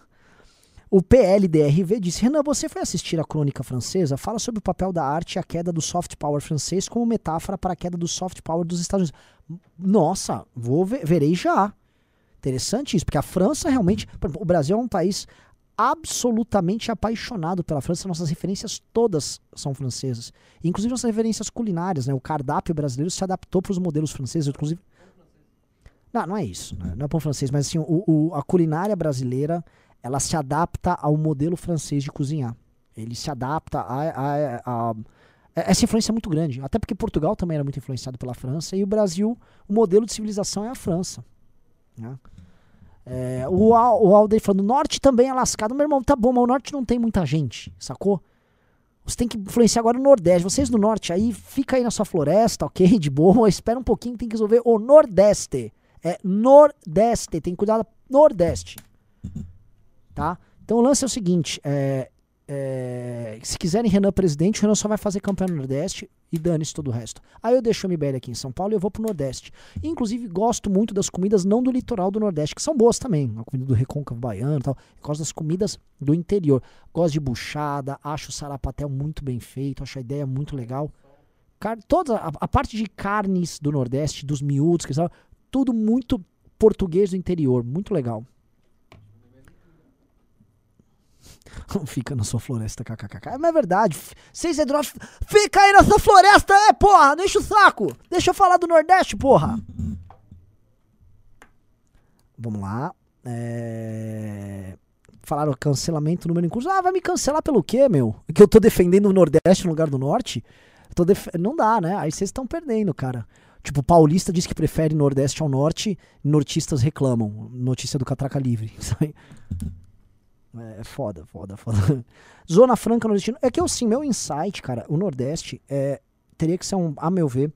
A: o PLDRV disse: Renan, você foi assistir a crônica francesa? Fala sobre o papel da arte e a queda do soft power francês como metáfora para a queda do soft power dos Estados Unidos. Nossa, vou ver, verei já. Interessante isso, porque a França realmente. O Brasil é um país absolutamente apaixonado pela França. Nossas referências todas são francesas. Inclusive nossas referências culinárias, né? O cardápio brasileiro se adaptou para os modelos franceses, inclusive. Não, não é isso, né? não é pão francês, mas assim, o, o- a culinária brasileira, ela se adapta ao modelo francês de cozinhar. Ele se adapta a, a- a- essa influência é muito grande, até porque Portugal também era muito influenciado pela França e o Brasil, o modelo de civilização é a França. né? É, o, o Alder falando, o norte também é lascado. Meu irmão, tá bom, mas o norte não tem muita gente, sacou? Você tem que influenciar agora o Nordeste. Vocês do Norte aí, fica aí na sua floresta, ok? De boa, espera um pouquinho, tem que resolver o Nordeste. É Nordeste, tem que cuidar do Nordeste. Tá? Então o lance é o seguinte: é, é, se quiserem Renan presidente, o Renan só vai fazer campanha no Nordeste e dane-se todo o resto. Aí eu deixo o MBL aqui em São Paulo e eu vou pro Nordeste. Inclusive, gosto muito das comidas não do litoral do Nordeste, que são boas também. A comida do Recôncavo Baiano e tal. Gosto das comidas do interior. Gosto de buchada, acho o sarapatel muito bem feito, acho a ideia muito legal. Car toda a, a parte de carnes do Nordeste, dos miúdos, que são, tudo muito português do interior, muito legal. Fica na sua floresta, kkkk. Mas é verdade. É droga. Fica aí na sua floresta, é, porra. Deixa o saco. Deixa eu falar do Nordeste, porra. Vamos lá. É... Falaram cancelamento número em curso. Ah, vai me cancelar pelo quê, meu? Que eu tô defendendo o Nordeste no lugar do Norte? Def... Não dá, né? Aí vocês estão perdendo, cara. Tipo, paulista diz que prefere Nordeste ao Norte, nortistas reclamam. Notícia do Catraca Livre. Aí. É foda, foda, foda. Zona Franca Nordestina. É que eu sim, meu insight, cara, o Nordeste é, teria que ser um, a meu ver,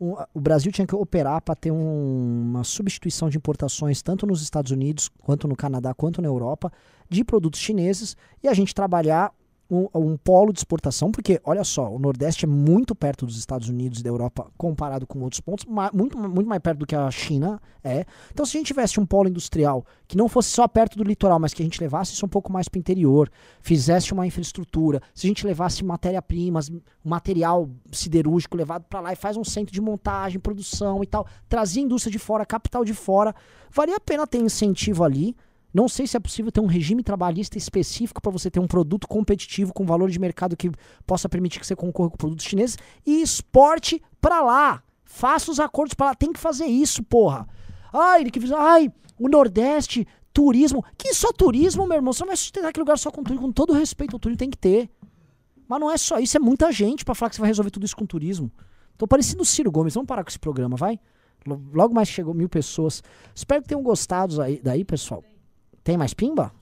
A: um, o Brasil tinha que operar para ter um, uma substituição de importações tanto nos Estados Unidos, quanto no Canadá, quanto na Europa, de produtos chineses e a gente trabalhar um, um, polo de exportação, porque olha só, o Nordeste é muito perto dos Estados Unidos e da Europa comparado com outros pontos, muito, muito mais perto do que a China é. Então, se a gente tivesse um polo industrial que não fosse só perto do litoral, mas que a gente levasse isso um pouco mais para o interior, fizesse uma infraestrutura, se a gente levasse matéria-primas, material siderúrgico levado para lá e faz um centro de montagem, produção e tal, trazia indústria de fora, capital de fora, valia a pena ter incentivo ali não sei se é possível ter um regime trabalhista específico para você ter um produto competitivo com valor de mercado que possa permitir que você concorra com produtos chineses e exporte para lá. Faça os acordos para lá. Tem que fazer isso, porra. Ai, ele que fez. Ai, o Nordeste, turismo. Que só turismo, meu irmão? Você não vai sustentar aquele lugar só com turismo. Com todo respeito ao turismo, tem que ter. Mas não é só isso, é muita gente para falar que você vai resolver tudo isso com turismo. Tô parecendo o Ciro Gomes. Vamos parar com esse programa, vai? Logo mais chegou mil pessoas. Espero que tenham gostado aí, daí, pessoal. Tem mais pimba?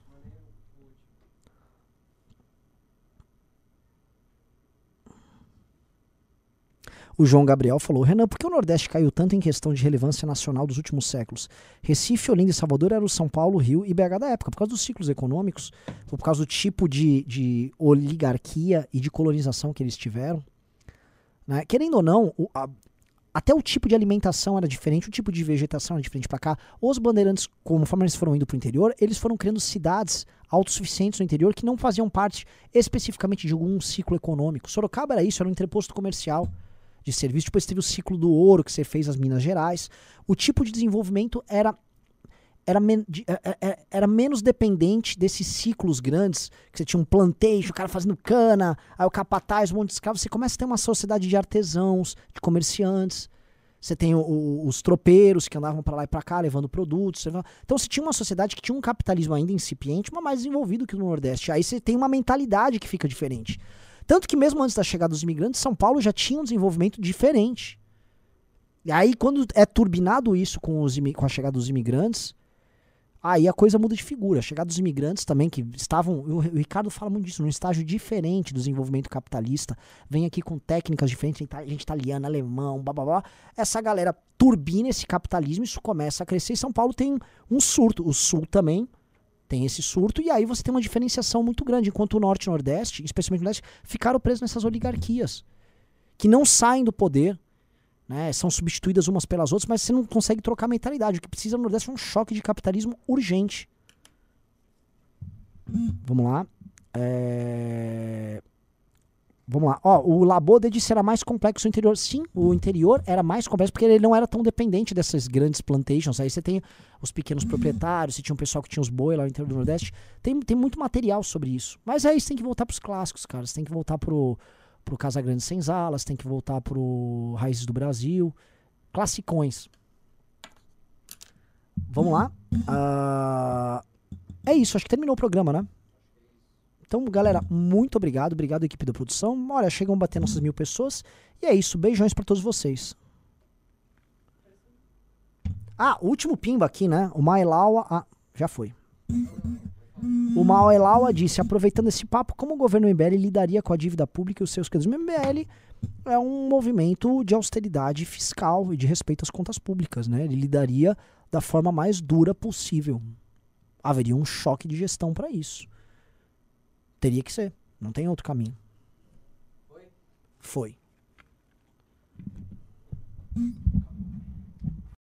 A: O João Gabriel falou: Renan, por que o Nordeste caiu tanto em questão de relevância nacional dos últimos séculos? Recife, Olinda e Salvador eram São Paulo, Rio e BH da época, por causa dos ciclos econômicos, por causa do tipo de, de oligarquia e de colonização que eles tiveram. Né? Querendo ou não, o, a, até o tipo de alimentação era diferente, o tipo de vegetação era diferente para cá. Os bandeirantes, conforme eles foram indo para o interior, eles foram criando cidades autossuficientes no interior que não faziam parte especificamente de algum ciclo econômico. Sorocaba era isso, era um entreposto comercial de serviço. Depois teve o ciclo do ouro que você fez as Minas Gerais. O tipo de desenvolvimento era era, men era, é, é, é, era, menos dependente desses ciclos grandes, que você tinha um plantation, o cara fazendo cana, aí o capataz, um monte de escravos, você começa a ter uma sociedade de artesãos, de comerciantes, você tem o, o, os tropeiros que andavam para lá e para cá levando produtos. Então você tinha uma sociedade que tinha um capitalismo ainda incipiente, mas mais desenvolvido que no Nordeste. Aí você tem uma mentalidade que fica diferente. Tanto que mesmo antes da chegada dos imigrantes, São Paulo já tinha um desenvolvimento diferente. E aí quando é turbinado isso com, os, com a chegada dos imigrantes, Aí a coisa muda de figura. Chegada dos imigrantes também, que estavam. O Ricardo fala muito disso, num estágio diferente do desenvolvimento capitalista. Vem aqui com técnicas diferentes, gente italiana, alemão, blá blá blá. Essa galera turbina esse capitalismo, isso começa a crescer. E São Paulo tem um surto. O Sul também tem esse surto. E aí você tem uma diferenciação muito grande. Enquanto o Norte e o Nordeste, especialmente o Nordeste, ficaram presos nessas oligarquias. Que não saem do poder né, são substituídas umas pelas outras, mas você não consegue trocar a mentalidade. O que precisa no Nordeste é um choque de capitalismo urgente. Vamos lá. É... Vamos lá. Ó, o Labode disse era mais complexo o interior. Sim, o interior era mais complexo porque ele não era tão dependente dessas grandes plantations. Aí você tem os pequenos proprietários, você tinha um pessoal que tinha os boi lá no interior do Nordeste. Tem, tem muito material sobre isso. Mas aí você tem que voltar pros clássicos, cara. Você tem que voltar pro, pro Casa Grande Senzalas, tem que voltar pro Raízes do Brasil. Classicões. Vamos lá. Uh, é isso, acho que terminou o programa, né? Então, galera, muito obrigado. Obrigado, equipe da produção. Olha, chegam a bater nossas mil pessoas. E é isso. Beijões para todos vocês. Ah, último pimba aqui, né? O Mailawa. Ah, já foi. O Mao Elawa disse, aproveitando esse papo, como o governo MBL lidaria com a dívida pública e os seus credores? O MBL é um movimento de austeridade fiscal e de respeito às contas públicas, né? Ele lidaria da forma mais dura possível. Haveria um choque de gestão para isso. Teria que ser. Não tem outro caminho. Foi. Foi.